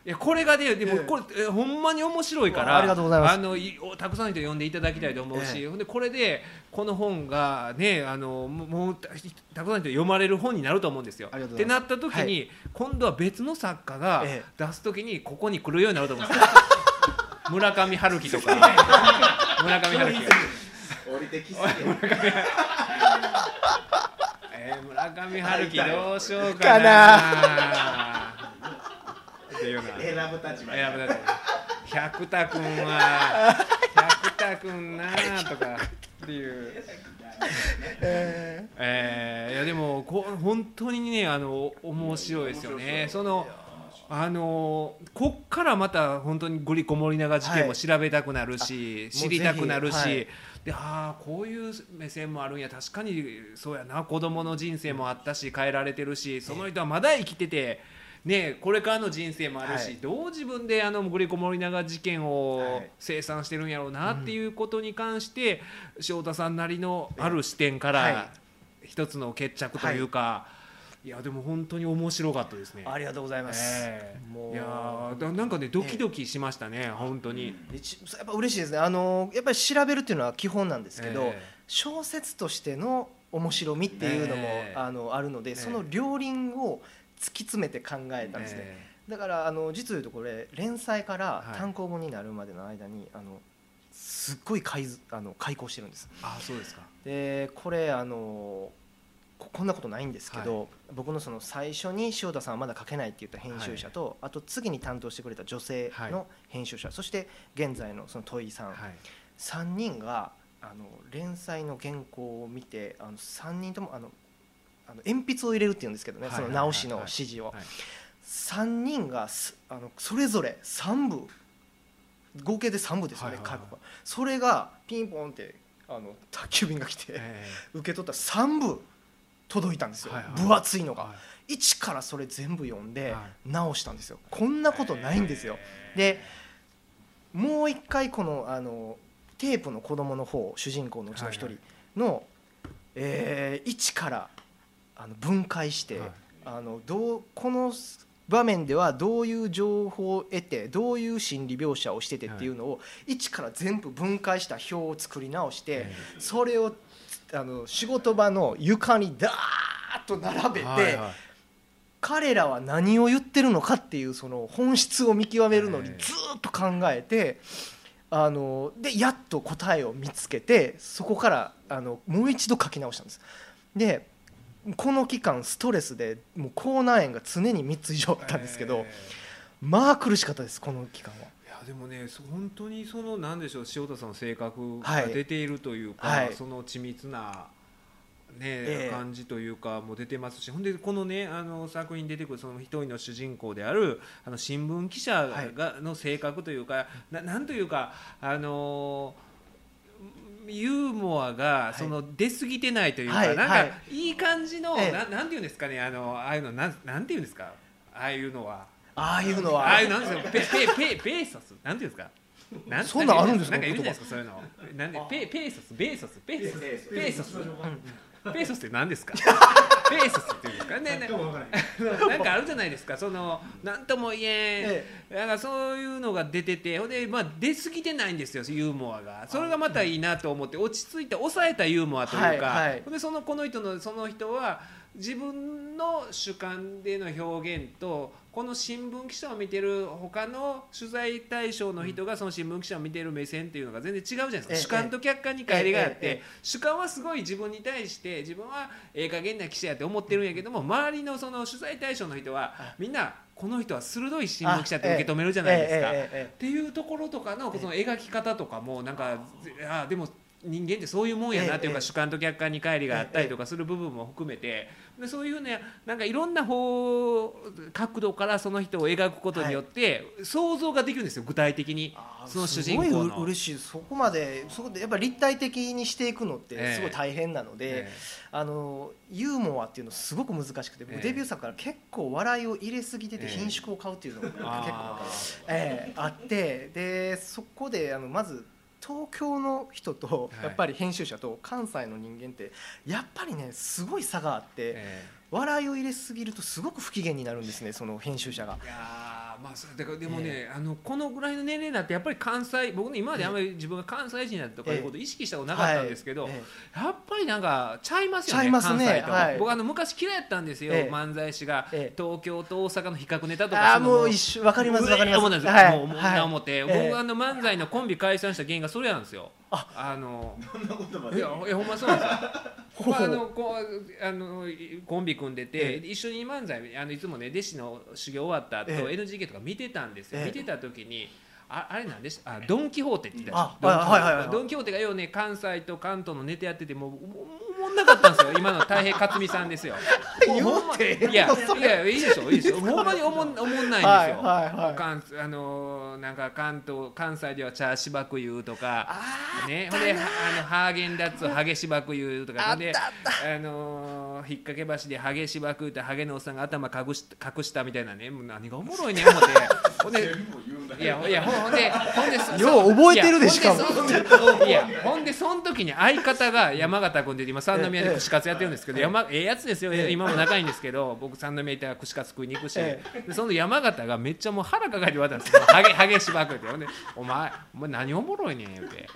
いいやこれがねでもええこれ、えほんまに面白いからありがとうございます。あのいおたくさんの人読んでいただきたいと思うし、ええ。ほんでこれでこの本がねあのももうたたくさんの人読まれる本になると思うんですよ。ありがとうってございまなった時に、今度は別の作家がえ出す時にここに来るようになると思うんですよ。村上春樹とか。村上春樹。が。降りてきすぎ えー、村上春樹どうしようかなっていうような選ぶ立場選ぶだけ百田君は百田君なあとかっていう。ええーいやでもこ本当にねあの面白いですよね。そのあのこっからまた本当にグリコ森永事件も調べたくなるし、あ知りたくなるし、はい。でああこういう目線もあるんや。確かにそうやな。子供の人生もあったし変えられてるしその人はまだ生きてて。ね、これからの人生もあるし、はい。どう自分であのグリコ森永事件をはい。清算してるんやろうなっていうことに関して、翔太さんなりのある視点から、は一つの決着というか、い、やでも本当に面白かったですね。ありがとうございます、ええ。もういやなんかねドキドキしましたね、本当に。一やっぱ嬉しいですね。あのやっぱり調べるっていうのは基本なんですけど、え小説としての面白みっていうのも、ええ。あのあるので、え。その両輪を突き詰めて考えたんですね、えだからあの実を言うとこれ連載からはい。単行本になるまでの間に、あのすっごい開ずあの開講してるんです。あそうですか。でこれあのここんなことないんですけど、僕のその最初に塩田さんはまだ書けないって言った編集者と、あと次に担当してくれた女性の編集者、そして現在のその戸井さん、はい。3人があの連載の原稿を見てあの3人ともあのあの鉛筆を入れるっていうんですけどね、はいその直しの指示を、はい。3人がすあのそれぞれ3部合計で3部ですよね、各部。それがピンポンってあの宅急便が来て、え受け取ったら3部届いたんですよ、分厚いのが、は一からそれ全部読んでは直したんですよ。こんなことないんですよ、でもう一回このあのテープの子供の方主人公のうちの一人の、えー一からあの分解して、はい。あのどうこの場面ではどういう情報を得てどういう心理描写をしててっていうのを一から全部分解した表を作り直してえ。それをあの仕事場の床にダーッと並べて、はいはい。彼らは何を言ってるのかっていうその本質を見極めるのにええ。ずーっと考えてあのでやっと答えを見つけてそこからあのもう一度書き直したんです。でこの期間ストレスでもう口内炎が常に3つ以上あったんですけど、えまあ苦しかったですこの期間は。ーいやでもねそ本当にそのでしょう塩田さんの性格がはい出ているというか、はい。その緻密なね、ええ。感じというかも出てますしほんでこのねあの作品に出てくるその一人の主人公であるあの新聞記者が、の性格というかななんというかあのユーモアがい。その出過ぎてないというか、はいなんかはい。いい感じの、ええ。ななんていうんですかねあのああいうのなんなんていうんですか？ああいうのは。ああいうのは。ああいうなんですよペペペペーソス？なんていうんですか？なんそんなんあるんですか？なんかいるじゃないですかそういうの。なんでペペーソスベーソスペーソス。ペーソス。ペーソス。ペーソスって何ですか？ペーソスっていうんですかね。ね なんかあるじゃないですか。そのなんとも言えん。なんかそういうのが出てて。ほんでまあ出過ぎてないんですよユーモアが。それがまたいいなと思って落ち着いて抑えたユーモアというか、はいはい。ほんでそのこの人のその人は自分の主観での表現とこの新聞記者を見てる他の取材対象の人がその新聞記者を見てる目線っていうのが全然違うじゃないですか、ええ主観と客観に乖離があって、主観はすごい自分に対して自分はええ加減な記者やって思ってるんやけども周りのその取材対象の人はみんなこの人は鋭い新聞記者って受け止めるじゃないですか。っていうところとかのその描き方とかもなんかあでも人間ってそういうもんやなっていうかええ主観と客観に乖離があったりとかする部分も含めてでそういうねなんかいろんな方角度からその人を描くことによって想像ができるんですよ具体的に。その主人公すごいの。嬉しい。そこまでそこでやっぱり立体的にしていくのってええ。すごい大変なので、えあのユーモアっていうのすごく難しくて僕え。えデビュー作から結構笑いを入れすぎててええ。品種を買うっていうのが結構、あええあってでそこであのまず東京の人とはい。やっぱり編集者と関西の人間ってやっぱりねすごい差があって、え笑いを入れすぎるとすごく不機嫌になるんですねその編集者がまあそれだからでもね、あのこのぐらいの年齢になってやっぱり関西僕ね今まであんまり自分が関西人だとかいうことを意識したことなかったんですけど、はいえやっぱりなんかちゃいますよね関西と、はい。僕あの昔嫌いやったんですよ、ええ。漫才師が、ええ。東京と大阪の比較ネタとかあもう一緒。わかりますわかります。思うんですよ、はい。もうな思って、ええ。僕あの漫才のコンビ解散した原因がそれなんですよ。あ。のそんなことまいでやいやほんまそうなんですよ。ほうまあ、あのこうあのコンビ組んでて、え一緒に漫才あのいつもね弟子の修行終わった後、ええ。NGK とか見てたんですよ、ええ。見てた時にああれなんでしたあドン・キホーテって言ってたあドンキホーテはいはいはいはい。ドン・キホーテ。がようね関西と関東のネタやっててもうもうおもんなかったんですよ。今の太平克美さんですよ。言ほんまうて。いやいやいいでしょいいでしょ。ほんまにおもんおもんないんですよ、はいはいはい。関あのーなんか関東関西ではチャーシバク言うとかあね、ほんではあのハーゲンダッツをハゲしばく言うとか。あほんであのー引っ掛け橋でハゲしばくってハゲのおっさんが頭隠し隠したみたいなね。もう何がおもろいねん思って。ほんで全部言うんだいやいやほんほんでほんでそよう覚えてるでしかも。いやほんでその時に相方が山形君で今三宮で串カツやってるんですけど、山ええやつですよ、今も仲いいんですけど僕三宮行ったら串カツ食いに行くし、えでその山形がめっちゃもう腹抱えて言われたんですよ。ハゲハゲしばくって。ほんでお前お前何おもろいねん言うて。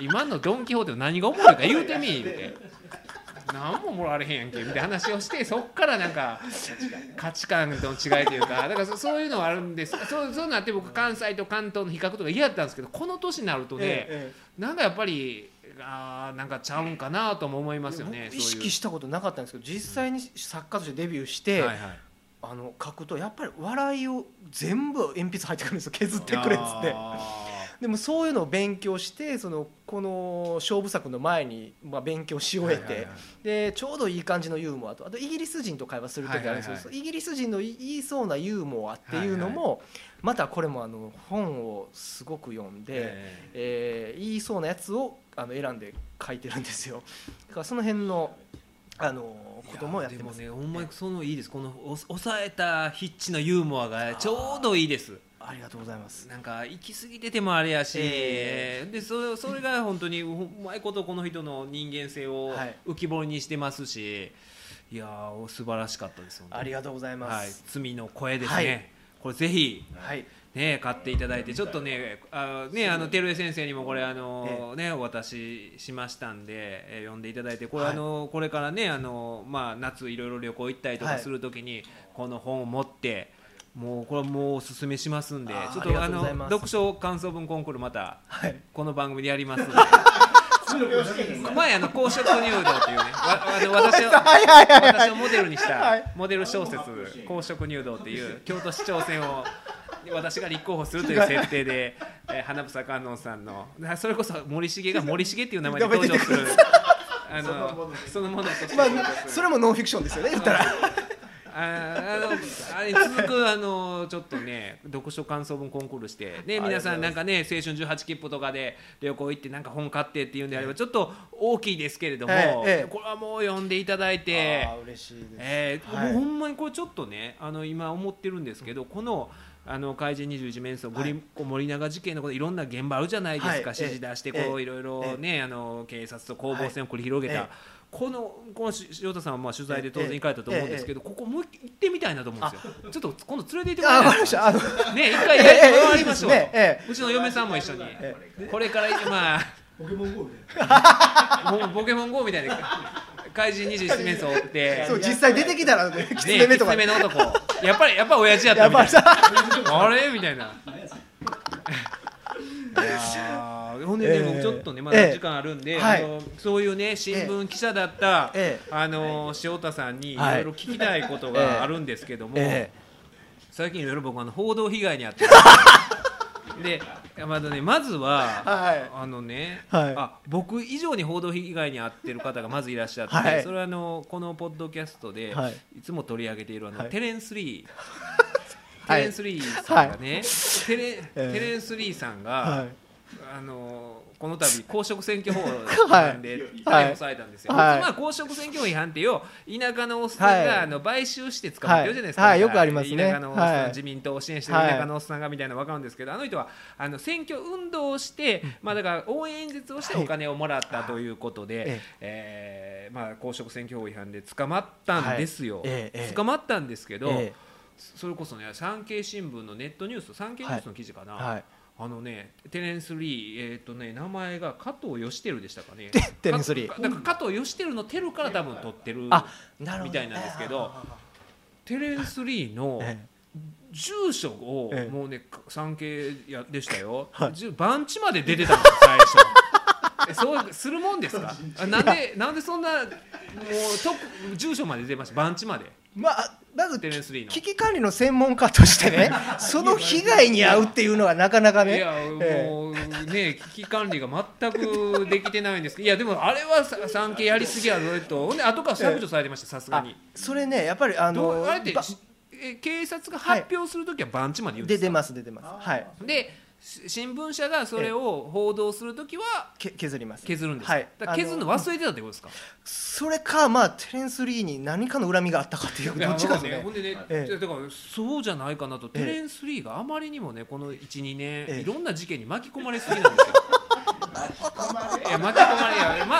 今のドン・キホーテの何がおもろいか言うてみ言うて何ももらわれへんやんけみたいな話をして そっからなんか価値観の違いというかだからそそういうのはあるんです。そうそういうのあって僕関西と関東の比較とか嫌だったんですけどこの年になるとね、えなんかやっぱりあーなんかちゃうんかなとも思いますよね僕意識ししたことなかったんですけど実際に作家としてデビューして、はいはい。あの書くとやっぱり笑いを全部鉛筆入ってくるんですよ。削ってくれっつって。あでもそういうのを勉強してそのこの勝負作の前に、まあ、勉強し終えて、はいはいはい。でちょうどいい感じのユーモアとあとイギリス人と会話する時あるんですけど、はいはい。イギリス人の言いそうなユーモアっていうのも、またこれもあの本をすごく読んで、ええ。ー言いそうなやつをあの選んで書いてるんですよ。だからその辺のあのーこともやってます。ねほんまにそのいいです。このお抑えたヒッチのユーモアがちょうどいいですありがとうございます。なんか行き過ぎててもあれやし、えでそれそれが本当にうまいことこの人の人間性をはい。浮き彫りにしてますし、いやー素晴らしかったですありがとうございまはい。す、罪の声ですね、はい。これぜひはい。ね買っていただいてちょっとねあねあの照江先生にもこれあの、ねお渡ししましたんで、えー読んでいただいてこれ、はい。あのこれからねあのまあ夏いろいろ旅行行ったりとはいかするときに、この本を持ってもうこれはもうおすすめしますんでちょっとあの読書感想文コンクールまたはい。この番組でやりますんで。前あの公職入道っていうね わあの私を私をモデルにしたはい。モデル小説「公職入道」っていう京都市長選を私が立候補するという設定で、えー花房観音さんのなそれこそ森重が森重っていう名前で登場するあのそのものとしてまあそれもノンフィクションですよね言ったらあ あのあれ続くあのちょっとね読書感想文コンクールしてね皆さんなんかね青春18切符とかで旅行行ってなんか本買ってっていうんであればちょっと大きいですけれども、これはもう読んでいただいて嬉しいです、えーはい。もうほんまにこれちょっとねあの今思ってるんですけどこのあの怪人21面相、はい。ゴリこう森永事件のこといろんな現場あるじゃないですか、はい。指示出してええ。こういろいろね、あの警察と攻防戦を繰り広げた、このこのし塩田さんはまあ取材で当然行かれたと思うんですけど、ここもう行ってみたいなと思うんですよ。ちょっと今度連れて行ってもらいましね一回回りましょう。うちの嫁さんも一緒に、これからまあポケモン GO みたいなポケモン GO みたいな。怪人21面相を追って。そう実際出てきたらねきつねね目とか。きつめの男。やっぱりやっぱ親父やったみたいな。さ。あれ？みたいな ほんでね、ええ。僕ちょっとねまだ時間あるんで、あのそういうね新聞記者だった、ええ。あの塩田さんにいはい。ろいろ聞きたいことがあるんですけども、え最近いろいろ僕あの報道被害に遭ってる。でまだねまずは、はい。あのね、はい。あ僕以上に報道被害に遭ってる方がまずいらっしゃって、はい。それはあのこのポッドキャストで、はい。い、つも取り上げているあの、はい。テレンス・リー。はい。テレンス・リーさんがね、テレええ。テレンス・リーさんが、はいあのこの度公職選挙法はい。違反で逮捕されたんですよ、はい。まあ公職選挙法違反ってよ田舎のおっさんが、はいあの買収して捕まってるじゃないですか、よくありますね。田舎のおっさん、はい。自民党を支援してる田舎のおっさんがみたいなの分かるんですけど、あの人はあの選挙運動をして、まあ、だから応援演説をしてお金をもらったということで、ええーまあ、公職選挙法違反で捕まったんですよ、捕まったんですけど、えそれこそね産経新聞のネットニュース産経ニュースの記事かな、あのね、テレンス・リー、えーとね、名前が加藤義輝でしたかね。テ テレンスリー。かだから加藤義輝のテルから多分取ってるあなるほど。みたいなんですけど、テレンス・リーのえ住所をええ。もうね産経やでしたよ、番地まで出てたんですよ 最初。えそうするもんですか？あなんでなんでそんなもうと住所まで出てました？番地までまあまずテレンス・リーの。危機管理の専門家としてね その被害に遭うっていうのはなかなかね。いやえもうね危機管理が全くできてないんです。けどいやでもあれはさ産経やりすぎやぞと。ほんで後から削除されてましたさすがあにそれねやっぱりあのあれって警察が発表するときは番地まで言うんですか、出てます出てます。はい。でし新聞社がそれを報道するときはけ削ります削るんですか,、はい。削るの忘れてたってことですか？それかまあテレンス・リーに何かの恨みがあったかっていうどっちかですね。ねほんでね、ええ。だからそうじゃないかなと、ええ。テレンス・リーがあまりにもねこの12年、ええ。いろんな事件に巻き込まれすぎなんですよ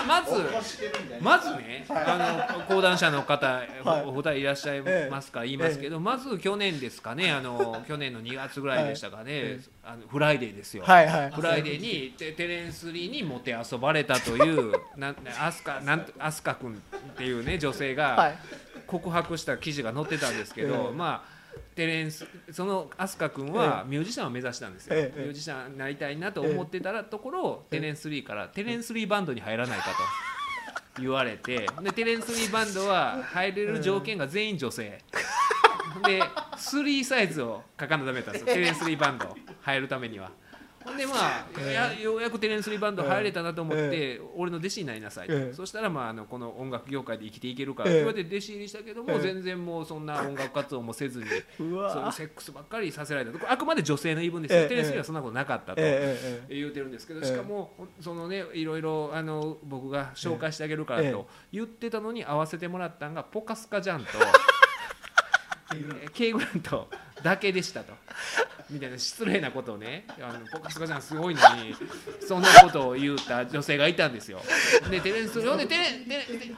まずまずね、あの講談社の方、はい。おお二人いらっしゃいますか？ら言いますけど、まず去年ですかねあの去年の2月ぐらいでしたかね、あのフライデーですよ、はいはい。フライデーにテテレンス・リーにもてあそばれたという なんアスカなんアスカ君っていうね女性が、はい。告白した記事が載ってたんですけど、ええ。まあテレンスその飛鳥君はミュージシャンを目指したんですよ、ええ。ミュージシャンになりたいなと思ってたらところ、テレンス・リーからテレンス・リーバンドに入らないかと言われて。でテレンス・リーバンドは入れる条件が全員女性。で3サイズを書かなダメだったんですよ。テレンス・リーバンド入るためには。ほんでまあ、やようやくテレンス・リーバンド入れたなと思って、俺の弟子になりなさいと、ええ。そしたら、まあ、あのこの音楽業界で生きていけるからええ。って弟子入りしたけども、ええ。全然もうそんな音楽活動もせずに うそセックスばっかりさせられたと。あくまで女性の言い分ですよ、ええ。テレンス・リーはそんなことなかったと。言うてるんですけどええ。しかもそのねいろいろあの僕が紹介してあげるからええ。と言ってたのに合わせてもらったんがポカスカジャンとケイグラントだけでしたと。みたいな失礼なことをねあのポカスカちゃんすごいのにそんなことを言うた女性がいたんですよ。でテレンスほんでテ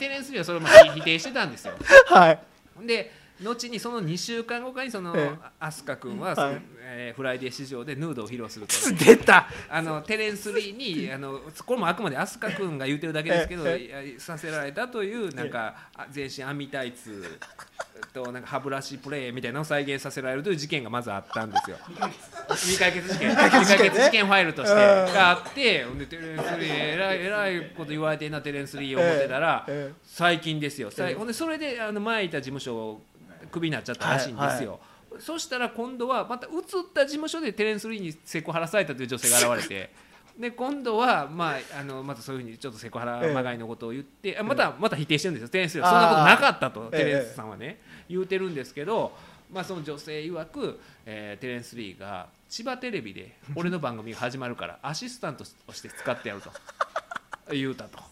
レンスリーはそれをまあ否定してたんですよ。はい。で後にその2週間後かにそのええ。飛鳥君は、はい。えーフライデー誌上でヌードを披露すると。出た。あのテレンス・リーに あのこれもあくまで飛鳥君が言うてるだけですけど、させられたというなんかあ全身網タイツとなんか歯ブラシプレーみたいなのを再現させられるという事件がまずあったんですよ。未解決事件。未解決事件ファイルとしてがあってでテレンス・リーえらいえらいこと言われてんなテレンス・リー思ってたら、最近ですよ、ほんでそれであの前いた事務所をクビになっちゃったらしいんですよ、そしたら今度はまた移った事務所でテレンス・リーにセクハラされたという女性が現れて で今度は、まあ、あのまたそういうふうにちょっとセクハラまがいのことを言って、あまたまた否定してるんですよテレンス・そんなことなかったとテレンスさんはね、言うてるんですけど、まあ、その女性曰く、えーテレンス・リーが千葉テレビで俺の番組が始まるからアシスタントとして使ってやると。言うたと。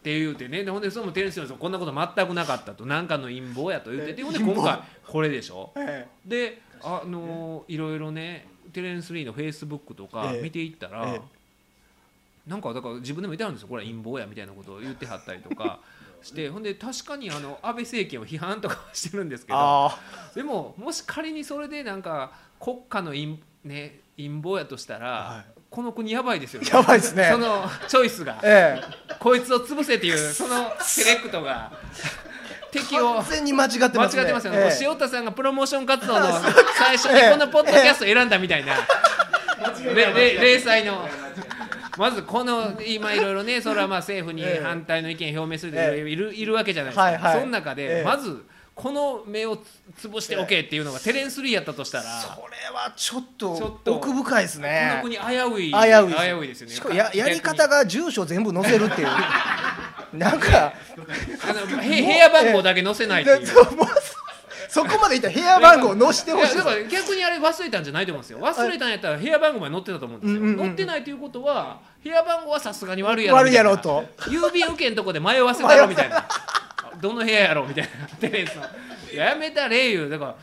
って言うてね。でほんでそのテレンスリーはこんなこと全くなかったと。何かの陰謀やと言ってて。ほんで今回これでしょ？えであのいろいろねテレンス・リーのフェイスブックとかええ。見ていったら、えなんかだから自分でも言ってはるんですよ。これは陰謀やみたいなことを言ってはったりとか して。ほんで確かにあの安倍政権を批判とかはしてるんですけど。あでももし仮にそれでなんか国家の陰,、ね、陰謀やとしたら、はこの国やばいですよね。やばいですね。そのチョイスが。あ。え。こいつを潰せっていうそのセレクトが。敵えを。完全に間違って間違ますね。ってますよね、ええ。塩田さんがプロモーション活動の 最初ええ。にこのポッドキャストを選んだみたいな、零細の。まずこの今いろいろねそれはまあ政府にええ反対の意見を表明するええ。いるいるわけじゃないですか、はいはい。その中でええ。まずこの目をつ潰しておけっていうのがテレンス・リーやったとしたらそれはちょっとちょっと奥深いですこのね国危うい危うい危ういですよね。しかもややり方が住所全部載せるっていう。なんかあのへ部屋番号だけ載せないっていう。そこまでいったら部屋番号載せてほしい。逆にあれ忘れたんじゃないと思うんですよ。忘れたんやったら部屋番号まで載ってたと思うんですよ、うんうんうん載ってないということは部屋番号はさすがに悪いやろ悪いやろと。郵便受けのとこで迷わせたろみたいなどの部屋やろみたいなテレンスのやめたれいうだか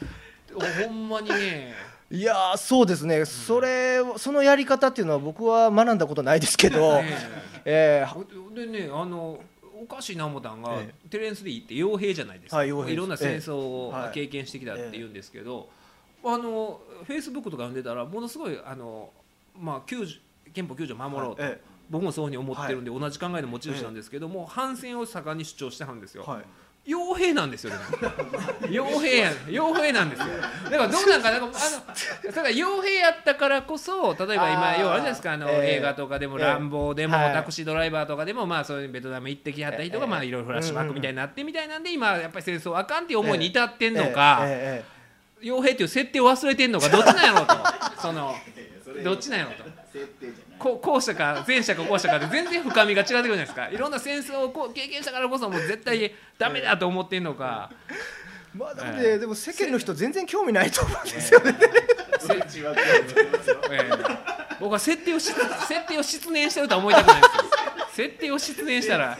らほんまにね。いやーそうですね。それそのやり方っていうのは僕は学んだことないですけどねえ。でねあのおかしいな思ったんが、えテレンス・リーって傭兵じゃないですか、はいろんな戦争を経験してきたって言うんですけど、あのフェイスブックとか読んでたらものすごいあの、まあ、憲法9条を守ろうと、え僕もそういうふうに思ってるんで、同じ考えの持ち主なんですけども、反戦を盛んに主張してはるんですよ。はい。傭兵なんですよでも。傭兵や傭兵なんですよ。だからどうなんかな んかあのただ傭兵やったからこそ例えば今あー。要はあるじゃないですかあの、ええ。映画とかでも「ええ。乱暴」でも、はい。タクシードライバーとかでもまあそういうベトナム行ってきはった人が、ええ。まあいろいろフラッシュバックみたいになってみたいなんで今やっぱり戦争あかんっていう思いに至ってんのか、ええ。傭兵っていう設定を忘れてんのかどっちなんやろうと。その どっちなんやろうと。こ後者か前者か後者かで全然深みが違ってくるじゃないですか。いろんな戦争をこう経験したからこそもう絶対ダメだと思ってんのか、ええまあでもえねでも世間の人全然興味ないと思うんですよね。ええ僕は設定をし設定を失念してるとは思いたくないんですよ。設定を失念したら。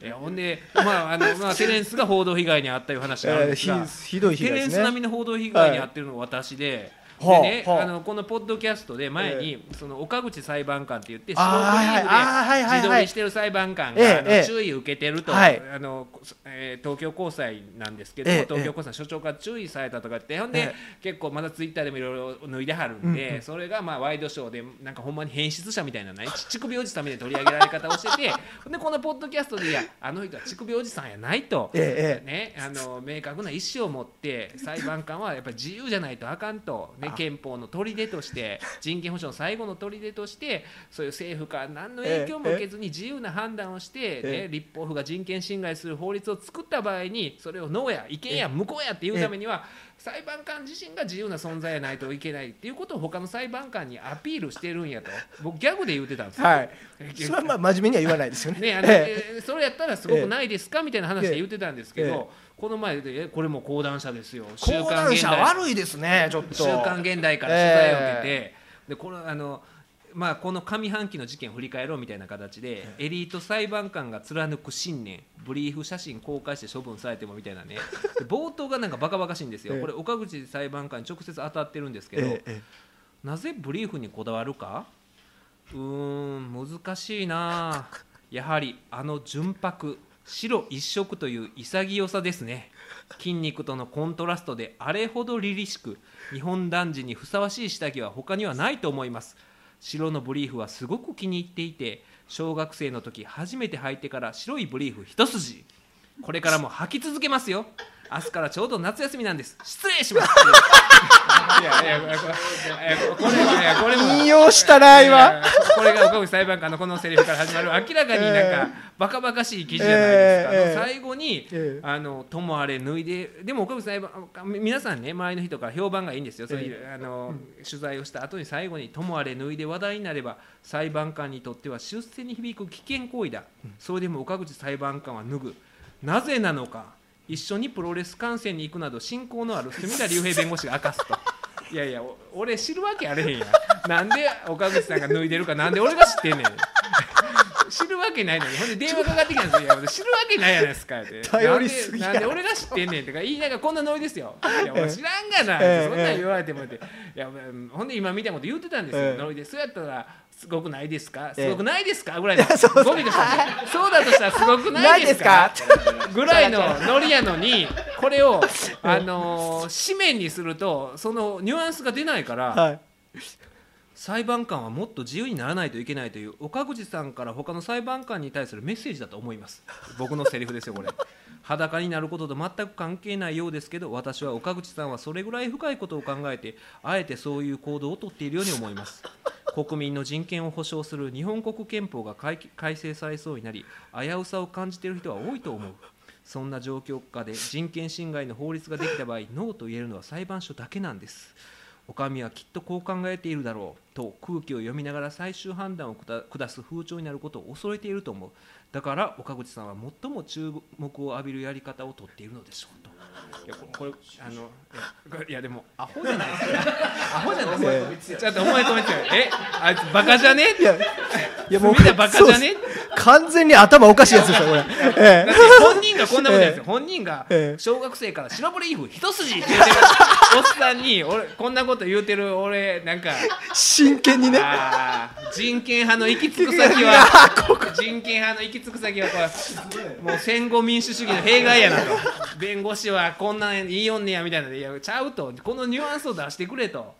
いやほんでまああの、まあ、テレンスが報道被害に遭ったいう話があるんええですが、ひひどい被テレンス並みの報道被害に遭ってるのが私で。はあでね、はああのこのポッドキャストで前に、その岡口裁判官って言ってあーはいはい。あーはいはいはい。自撮りしてる裁判官が、あの注意を受けてると、はい。あのえー東京高裁なんですけど、ええ東京高裁所長から注意されたとかってほんで、え結構まだツイッターでもいろいろ脱いではるんで、それがまあワイドショーでなんかほんまに変質者みたいなね乳首おじさんみたいな取り上げられ方をしてて でこのポッドキャストでいやあの人は乳首おじさんやないと。ね、あの明確な意思を持って裁判官はやっぱり自由じゃないとあかんと、ね、憲法の砦として 人権保障の最後の砦としてそういう政府から何の影響も受けずに自由な判断をして、ええね、立法府が人権侵害する法律を作った場合にそれをノーや違憲や無効やっていうためには裁判官自身が自由な存在やないといけないっていうことを他の裁判官にアピールしてるんやと。僕ギャグで言ってたんですよ。えはい。それはまあ真面目には言わないですよね。ねあのええ。ーそれやったらすごくないですかみたいな話で言ってたんですけええ。ど、この前でえこれも講談社ですよ。え講談社悪いですねちょっと。週刊現代から取材を受けて、でこれあのまあ、この上半期の事件を振り返ろうみたいな形でエリート裁判官が貫く信念ブリーフ写真公開して処分されてもみたいなね。で冒頭がなんかバカバカしいんですよ、ええ。これ岡口裁判官に直接当たってるんですけど、ええなぜブリーフにこだわるか？うーん難しいなやはりあの純白白一色という潔さですね。筋肉とのコントラストであれほど凛々しく日本男児にふさわしい下着は他にはないと思います。白のブリーフはすごく気に入っていて小学生の時初めて履いてから白いブリーフ一筋。これからも履き続けますよ。明日からちょうど夏休みなんです。失礼します。いやいやこれいやこれも引用したな今。これが岡口裁判官のこのセリフから始まる明らかになんかバカバカしい記事じゃないですか、最後に、ええ。あのともあれ脱いででも岡口裁判官皆さんね周りの人から評判がいいんですよ、そういうあの取材をした後に最後にともあれ脱いで話題になれば裁判官にとっては出世に響く危険行為だ、それでも岡口裁判官は脱ぐ。なぜなのか一緒にプロレス観戦に行くなど親交のある隅田竜平弁護士が明かすと。いやいやお俺知るわけあれへんやん。なんで岡口さんが脱いでるかなんで俺が知ってんねん。知るわけないのに。ほんで電話かかってきたんですよ。いや俺知るわけないやないですかって。頼りすぎやなんでなんで俺が知ってんねんって。か言いながらこんなノリですよ。いや俺知らんがな、ええそんなん言われてもって。いやうんほんで今みたいなこと言ってたんですよ、ええ。ノリでそうやったらすごくないですか？ええ。すごくないですか？ぐらいの そう語尾としたらそうだとしたらすごくないですか？ぐらいのノリやのにこれを あのー紙面にするとそのニュアンスが出ないから、はい。裁判官はもっと自由にならないといけないという岡口さんから他の裁判官に対するメッセージだと思います。僕のセリフですよこれ裸になることと全く関係ないようですけど私は岡口さんはそれぐらい深いことを考えてあえてそういう行動をとっているように思います。国民の人権を保障する日本国憲法が改改正されそうになり危うさを感じている人は多いと思う。そんな状況下で人権侵害の法律ができた場合ノーと言えるのは裁判所だけなんです。お上はきっとこう考えているだろうと空気を読みながら最終判断を下下す風潮になることを恐れていると思う。だから岡口さんは最も注目を浴びるやり方をとっているのでしょうと。いやここれあのいやでもアホじゃないですか。アホじゃないですか。ちょっと思い止めてえ？あいつバカじゃね？いやいやもうみんなバカじゃね？完全に頭おかしいやつですよこれ。本人がこんなことですよ、本人がええ。小学生から白ブリーフ一筋って言ってるおっさんに俺こんなこと言うてる俺なんか え真剣にね。あー人権派の行き着く先は人権派の行き着く先はこれもう戦後民主主義の弊害やなと。弁護士はこんなん言いよんねやみたいなでいやちゃうと。このニュアンスを出してくれと。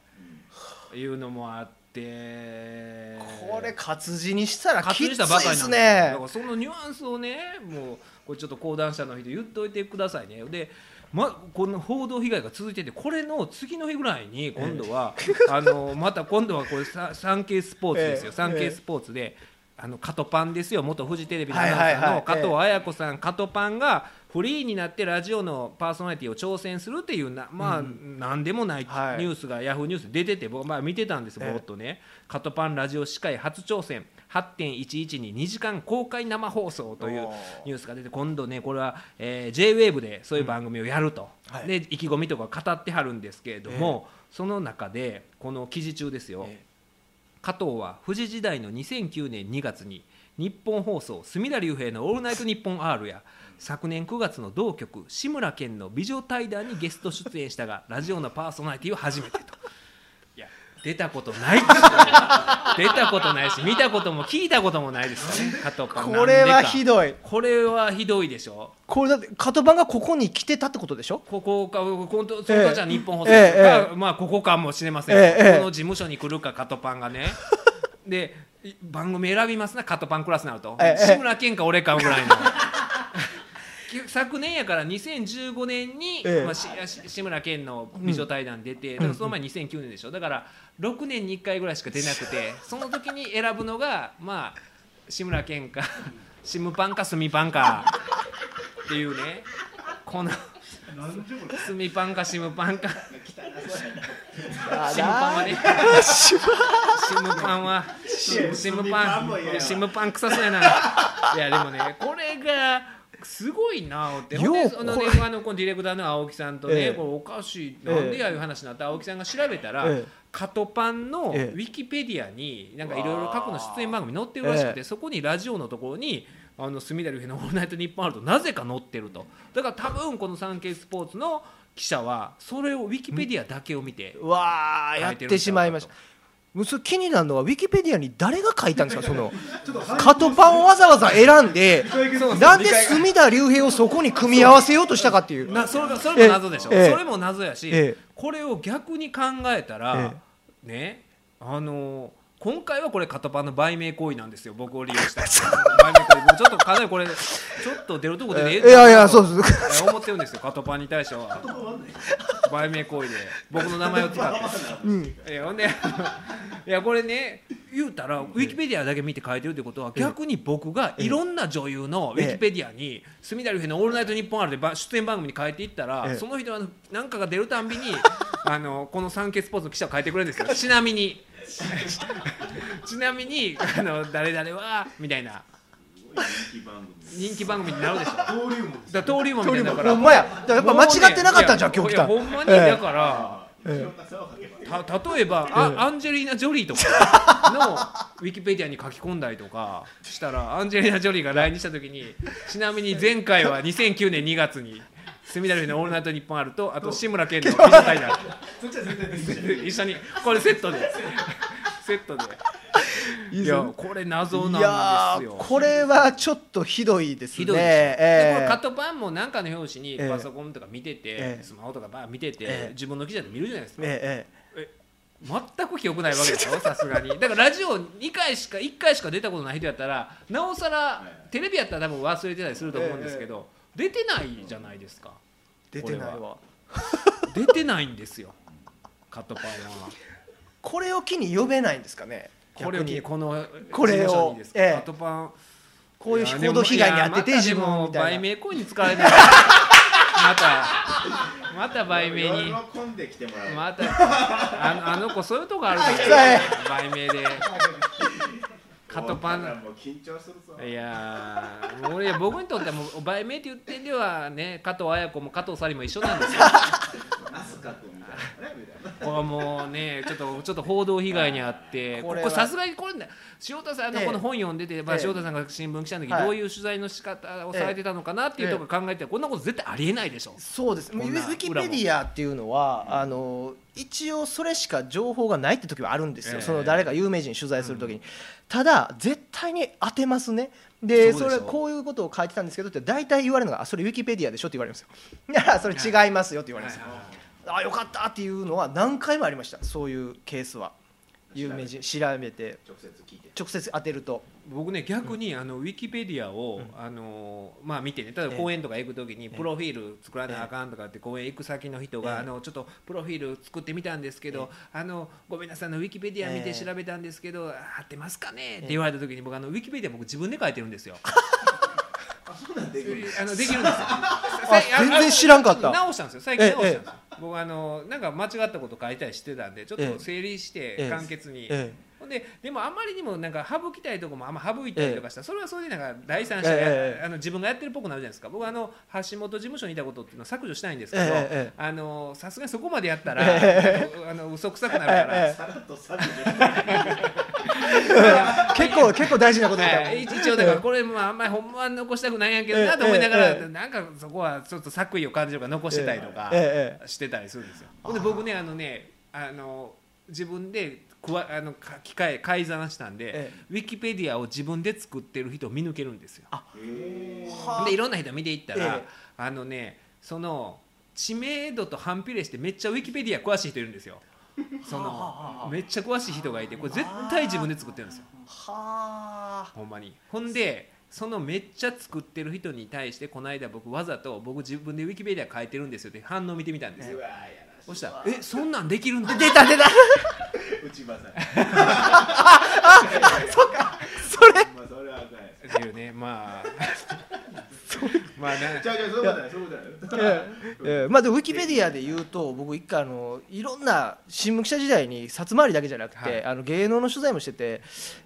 いうのもあって。これ活字にしたら活きついですなんですよだねからそのニュアンスをねもうこれちょっと講談社の人言っといてくださいね。でま、この報道被害が続いててこれの次の日ぐらいに今度は、あのまた今度はこれササンケイスポーツですよ、ええ。サンケイスポーツであのカトパンですよ。元フジテレビのアナの加藤綾子さん、カトパンがフリーになってラジオのパーソナリティを挑戦するっていうなまあ、なんでもないニはい。ュースがヤフーニュースで出てて僕、まあ、見てたんですぼええーっとね、カトパンラジオ司会初挑戦8.11に2時間公開生放送というニュースが出て今度ねこれは、えー、JWAVE でそういう番組をやると、はい。で意気込みとか語ってはるんですけれども、その中でこの記事中ですよ、え加藤は富士時代の2009年2月に日本放送隅田竜平の「オールナイトニッポン R」や昨年9月の同局志村けんの美女対談にゲスト出演したがラジオのパーソナリティを初めてと出たことないですよ出たことないし見たことも聞いたこともないですよね。加藤パンこれはひいどい。これはひどいでしょ。これだってカトバンがここに来てたってことでしょ？ここかそれかじゃあ日本放送か、ええええ。まあここかもしれません、この事務所に来るかカトパンがね。でい番組選びますなカトパンクラスになると、ええ。志村けんか俺かぐらいの昨年やから2015年に、ええ。まあ、しし志村けんの美女対談出て、だからその前2009年でしょ。だから6年に1回ぐらいしか出なくてその時に選ぶのがまあ志村けんか シムパンかスミパンかっていうね。このスミパンかシムパンか。シムパンはねシムパン。はシムパンシムパン臭そうやな。いやでもねこれがすごいなって。ほんであの、ねあのこのディレクターの青木さんとね、ええ。これおかしいなんでやいう話になって青木さんが調べたら、ええ。カトパンのウえ。えィキペディアになんかいろいろ過去の出演番組載ってるらしくて、ええ。そこにラジオのところにあの隅田隆平の「オールナイトニッポン」あるとなぜか載ってると。だから多分このサンケイスポーツの記者はそれをウィキペディアだけを見てうわーやってしまいましたもうそれ気になるのはウィキペディアに誰が書いたんですか？そのカトパンをわざわざ選んでなんで隅田竜平をそこに組み合わせようとしたかっていう。なそれがそれも謎でしょ、ええ。それも謎やし、ええ。これを逆に考えたら、ねあの今回はこれカトパンの売名行為なんですよ。僕を利用した。売名行為。僕ちょっとかなりこれちょっと出るとこでええいやいやそうです思ってるんですよ。カトパンに対しては。売名行為で。僕の名前を使って、いやほんでいやこれね言うたらウィキペディアだけ見て書いてるってことは逆に僕がいろんな女優のウィキペディアに隅田竜平の「オールナイトニッポン」あるでば出演番組に変えていったら、ええ。その人は何かが出るたんびにあのこの「サンケイスポーツ」の記者を変えてくれるんですよ。ちなみに ちなみにあの誰々はみたいな。人気番組になるでしょ。登竜門ら登竜門みたいな。だからほんまや。だからやっぱ間違ってなかったんじゃん今日来たいやほんまにええ。だから、えた例えば、あアンジェリーナ・ジョリーとかのウィキペディアに書き込んだりとかしたらアンジェリーナ・ジョリーが来日した時にちなみに前回は2009年2月に隅田竜の「オールナイトニッポン」あるとあと志村けんの 「美女対談」一緒にこれセットで。セットで。いやこれ謎いなやんですよ。ーこれはちょっとひどいですね。ひどいでええ。でカットパンも何かの表紙にええ。パソコンとか見てて、ええ。スマホとかバー見てて、ええ。自分の記者で見るじゃないですか、え全く記憶ないわけでしょ？さすがに。だからラジオ2回しか1回しか出たことない人やったらなおさらテレビやったら多分忘れてたりすると思うんですけど、出てないじゃないですか。え出てない。わ出てないんですよ。カットパンは。これを機に呼べないんですかね。これを機に。このこれを。カットパン。こういう報道被害に遭ってて自分みたいな。売名行為に使われない またまた売名に。喜んできてもらう。またあのあの子そういうとこあるはいから売名でカットパンもう緊張するぞ。いやー俺僕にとってはもう売名って言ってんではね加藤綾子も加藤紗里も一緒なんですよナスカ君みたいなねみたいな。これはもうねちょっとちょっと報道被害にあってここれさすがにこれね塩田さんのええ。この本読んでて、まあ、ええ。塩田さんが新聞記者の時はい。どういう取材の仕方をされてたのかなっていうところ考えてこんなこと絶対ありえないでしょ。そうです。ウィウィキペディアっていうのはあの一応それしか情報がないって時はあるんですよ、ええ。その誰か有名人取材する時に、ただ絶対に当てますね。でそれこういうことを書いてたんですけどって大体言われるのがあそれウィキペディアでしょって言われるんですよ。だからそれ違いますよって言われるんですよ、あよかったっていうのは何回もありました。そういうケースは。有名人調べて。直接聞いて。直接当てると。僕ね逆にあのウィキペディアを、あのまあ見てね。例えばええ。公園とか行く時にプロフィール作らなあかんとかって公園行く先の人が、ええ。あのちょっとプロフィール作ってみたんですけど、あのごめんなさいあのウィキペディア見てええ調べたんですけど、合ってますかね？って言われた時に僕あのウィキペディア僕自分で書いてるんですよ。あ、そんなんできる。あのできるんですよ。全然知らんかった直したんですよ。最近直したんですよ。僕あのなんか間違ったこと書いたりしてたんで、ちょっと整理してええ簡潔に。えほんででもあんまりにもなんか省きたいとこもあんま省いたりとかしたら、それはそれでなんか第三者が、ええあの自分がやってるっぽくなるじゃないですか僕あの橋本事務所にいたことっていうのは削除したいんですけど、ええええあのさすがにそこまでやったら、えあの嘘くさくなるから、えさら。結構結構大事なこと言った。はい、一応だからこれまああんまりほんまは残したくないんやけどなと思いながら、ええええ。なんかそこはちょっと作為を感じるから残してたりとかえええしてたりするんですよ。ほんで僕ねあのねあの自分でくわあのか機械改ざんしたんで、えウィキペディアを自分で作ってる人を見抜けるんですよ。はでいろんな人見ていったら、ええ。あのねその知名度と反比例してめっちゃウィキペディア詳しい人いるんですよ。そのめっちゃ詳しい人がいてこれ絶対自分で作ってるんですよ。はあ。ほんまに。ほんでそのめっちゃ作ってる人に対してこの間僕わざと僕自分でウィキペディア書いてるんですよって反応見てみたんですよ。そしたら「えそんなんできるの?」出た出た。内場さん。それ。まあそれはあかんやつ。っていうねまあまあなじゃあじゃあそういうことだよそういうことだよ。えーまあでもウィキペディアで言うと僕一回あのいろんな新聞記者時代に札回りだけじゃなくて、はい。あの芸能の取材もしてて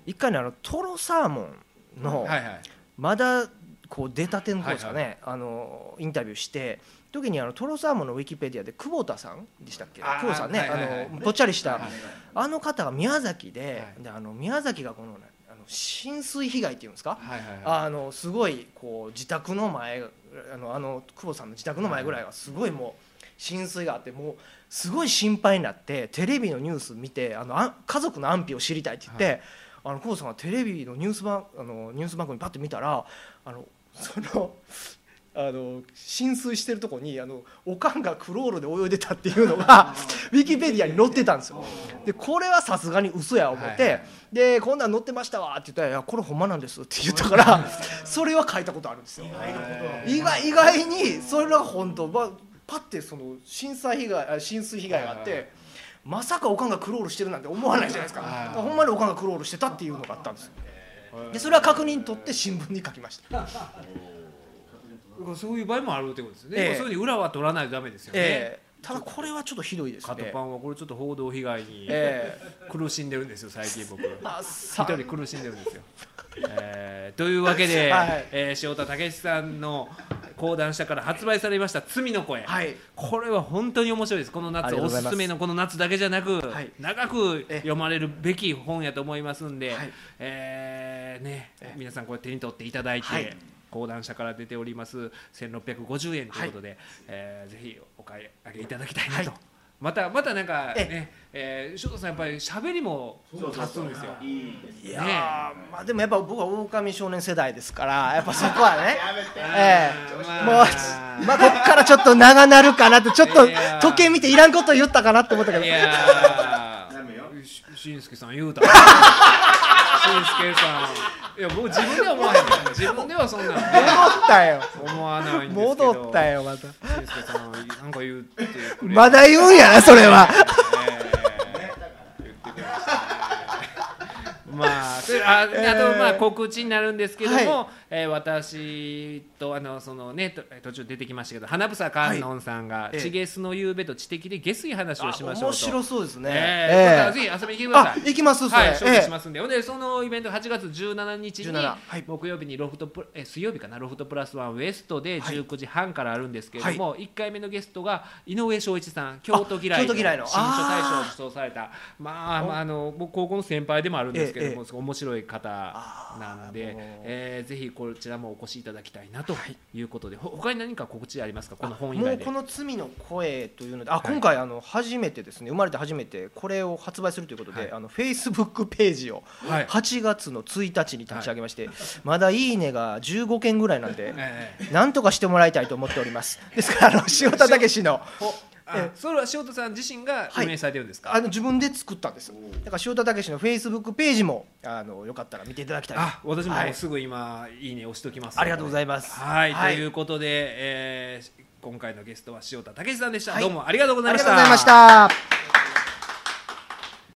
一回ねあのトロサーモンの、はいはい。まだこう出たての方ですかね、あのインタビューして時にあのトロサーモンのウィキペディアで久保田さんでしたっけ？久保田さんね、はいはいはい。あのぽっちゃりした、はい。あの方が宮崎で,、はい。であの宮崎がこのね浸水被害っていうんですか、はいはいはいあのすごいこう自宅の前あのあの久保さんの自宅の前ぐらいはすごいもう浸水があってもうすごい心配になってテレビのニュース見てあのあ家族の安否を知りたいって言って、あの久保さんがテレビのニュース番あのニュース番組パッと見たらあのその。あの浸水してるとこにあのおかんがクロールで泳いでたっていうのが ウィキペディアに載ってたんですよ。でこれはさすがに嘘や思って、はいはいでこんなん載ってましたわって言ったら「いやこれほんまなんです」って言ったからそれは書いたことあるんですよ。意外意外にそれが本当ばパッてその震災被害あ浸水被害があって、まさかおかんがクロールしてるなんて思わないじゃないですか、はい。ほんまにおかんがクロールしてたっていうのがあったんですよ。でそれは確認取って新聞に書きました、そういう場合もあるってことですね、ええ。まあそういうふうに裏は取らないとダメですよね、ええ。ただこれはちょっとひどいですカトね。パンはこれちょっと報道被害にえ苦しんでるんですよ最近僕。あ一さ人苦しんでるんですよ。えーというわけで、はい。えー塩田武さんの講談社から発売されました「罪の声」はい。これは本当に面白いです。このあ夏おす。すすめのこの夏だけじゃなく、はい。長くえ読まれるべき本やと思いますんで、はい。えーね。え皆さんこれ手に取っていただいて、はい講談社から出ております1650円ということで、えーぜひお買い上げいただきたいなと。はい。またまたなんかえね、えー、翔太さんやっぱり喋りも立つんですよ。いやー、ねまあでもやっぱ僕は狼少年世代ですから やっぱそこはねやめて。ええ。まあもうまあ。こっからちょっと長なるかなってちょっと時計見ていらんこと言ったかなって思ったけど。いやしんすけさん言うた しんすけさん。いや僕自分では思わへんけど自分ではそんな戻ったよ。思わないんですけど。戻ったよまた。しんすけさんなんか言ってくれまだ言うんやなそれは。まあああとまあ告知になるんですけども、はえー私とあのそのねと途中出てきましたけど花房観音さんが「ええ。地ゲスの夕べと知的で下水話をしましょうと」面白そうですね。えーまたえぜひ遊びに来てください。あ行きますはい、紹介ええしますんで、ほんでそのイベントが8月17日に、17はい。木曜日にロフトプえ水曜日かなロフトプラスワンウエストではい。19時半からあるんですけれども、1回目のゲストが井上翔一さん京都嫌いの新書大賞を受賞された。まあ、まあ、あの僕高校の先輩でもあるんですけれども、ええ面白い方なんでえーぜひこちらもお越しいただきたいなとい。うことで、ほ他に何か告知ありますか？この本以外で。もうこ。の「罪の声」というのであ、い今回あの初めてですね生まれて初めてこれを発売するということで、はい。あのフェイスブックページをはい。8月の1日に立ち上げまして、まだ「いいね」が15件ぐらいなんでええ。なんとかしてもらいたいと思っております。ですからあの塩田武のえそれは塩田さん自身が運営されてるんですか、あの自分で作ったんです。だから塩田武のフェイスブックページもあのよかったら見ていただきたい。あ私もはい。すぐ今、い、いね押しときますありがとうございます。はい、はい。ということで、えー今回のゲストは塩田武さんでした、はい。どうもありがとうございました。ありがとうございました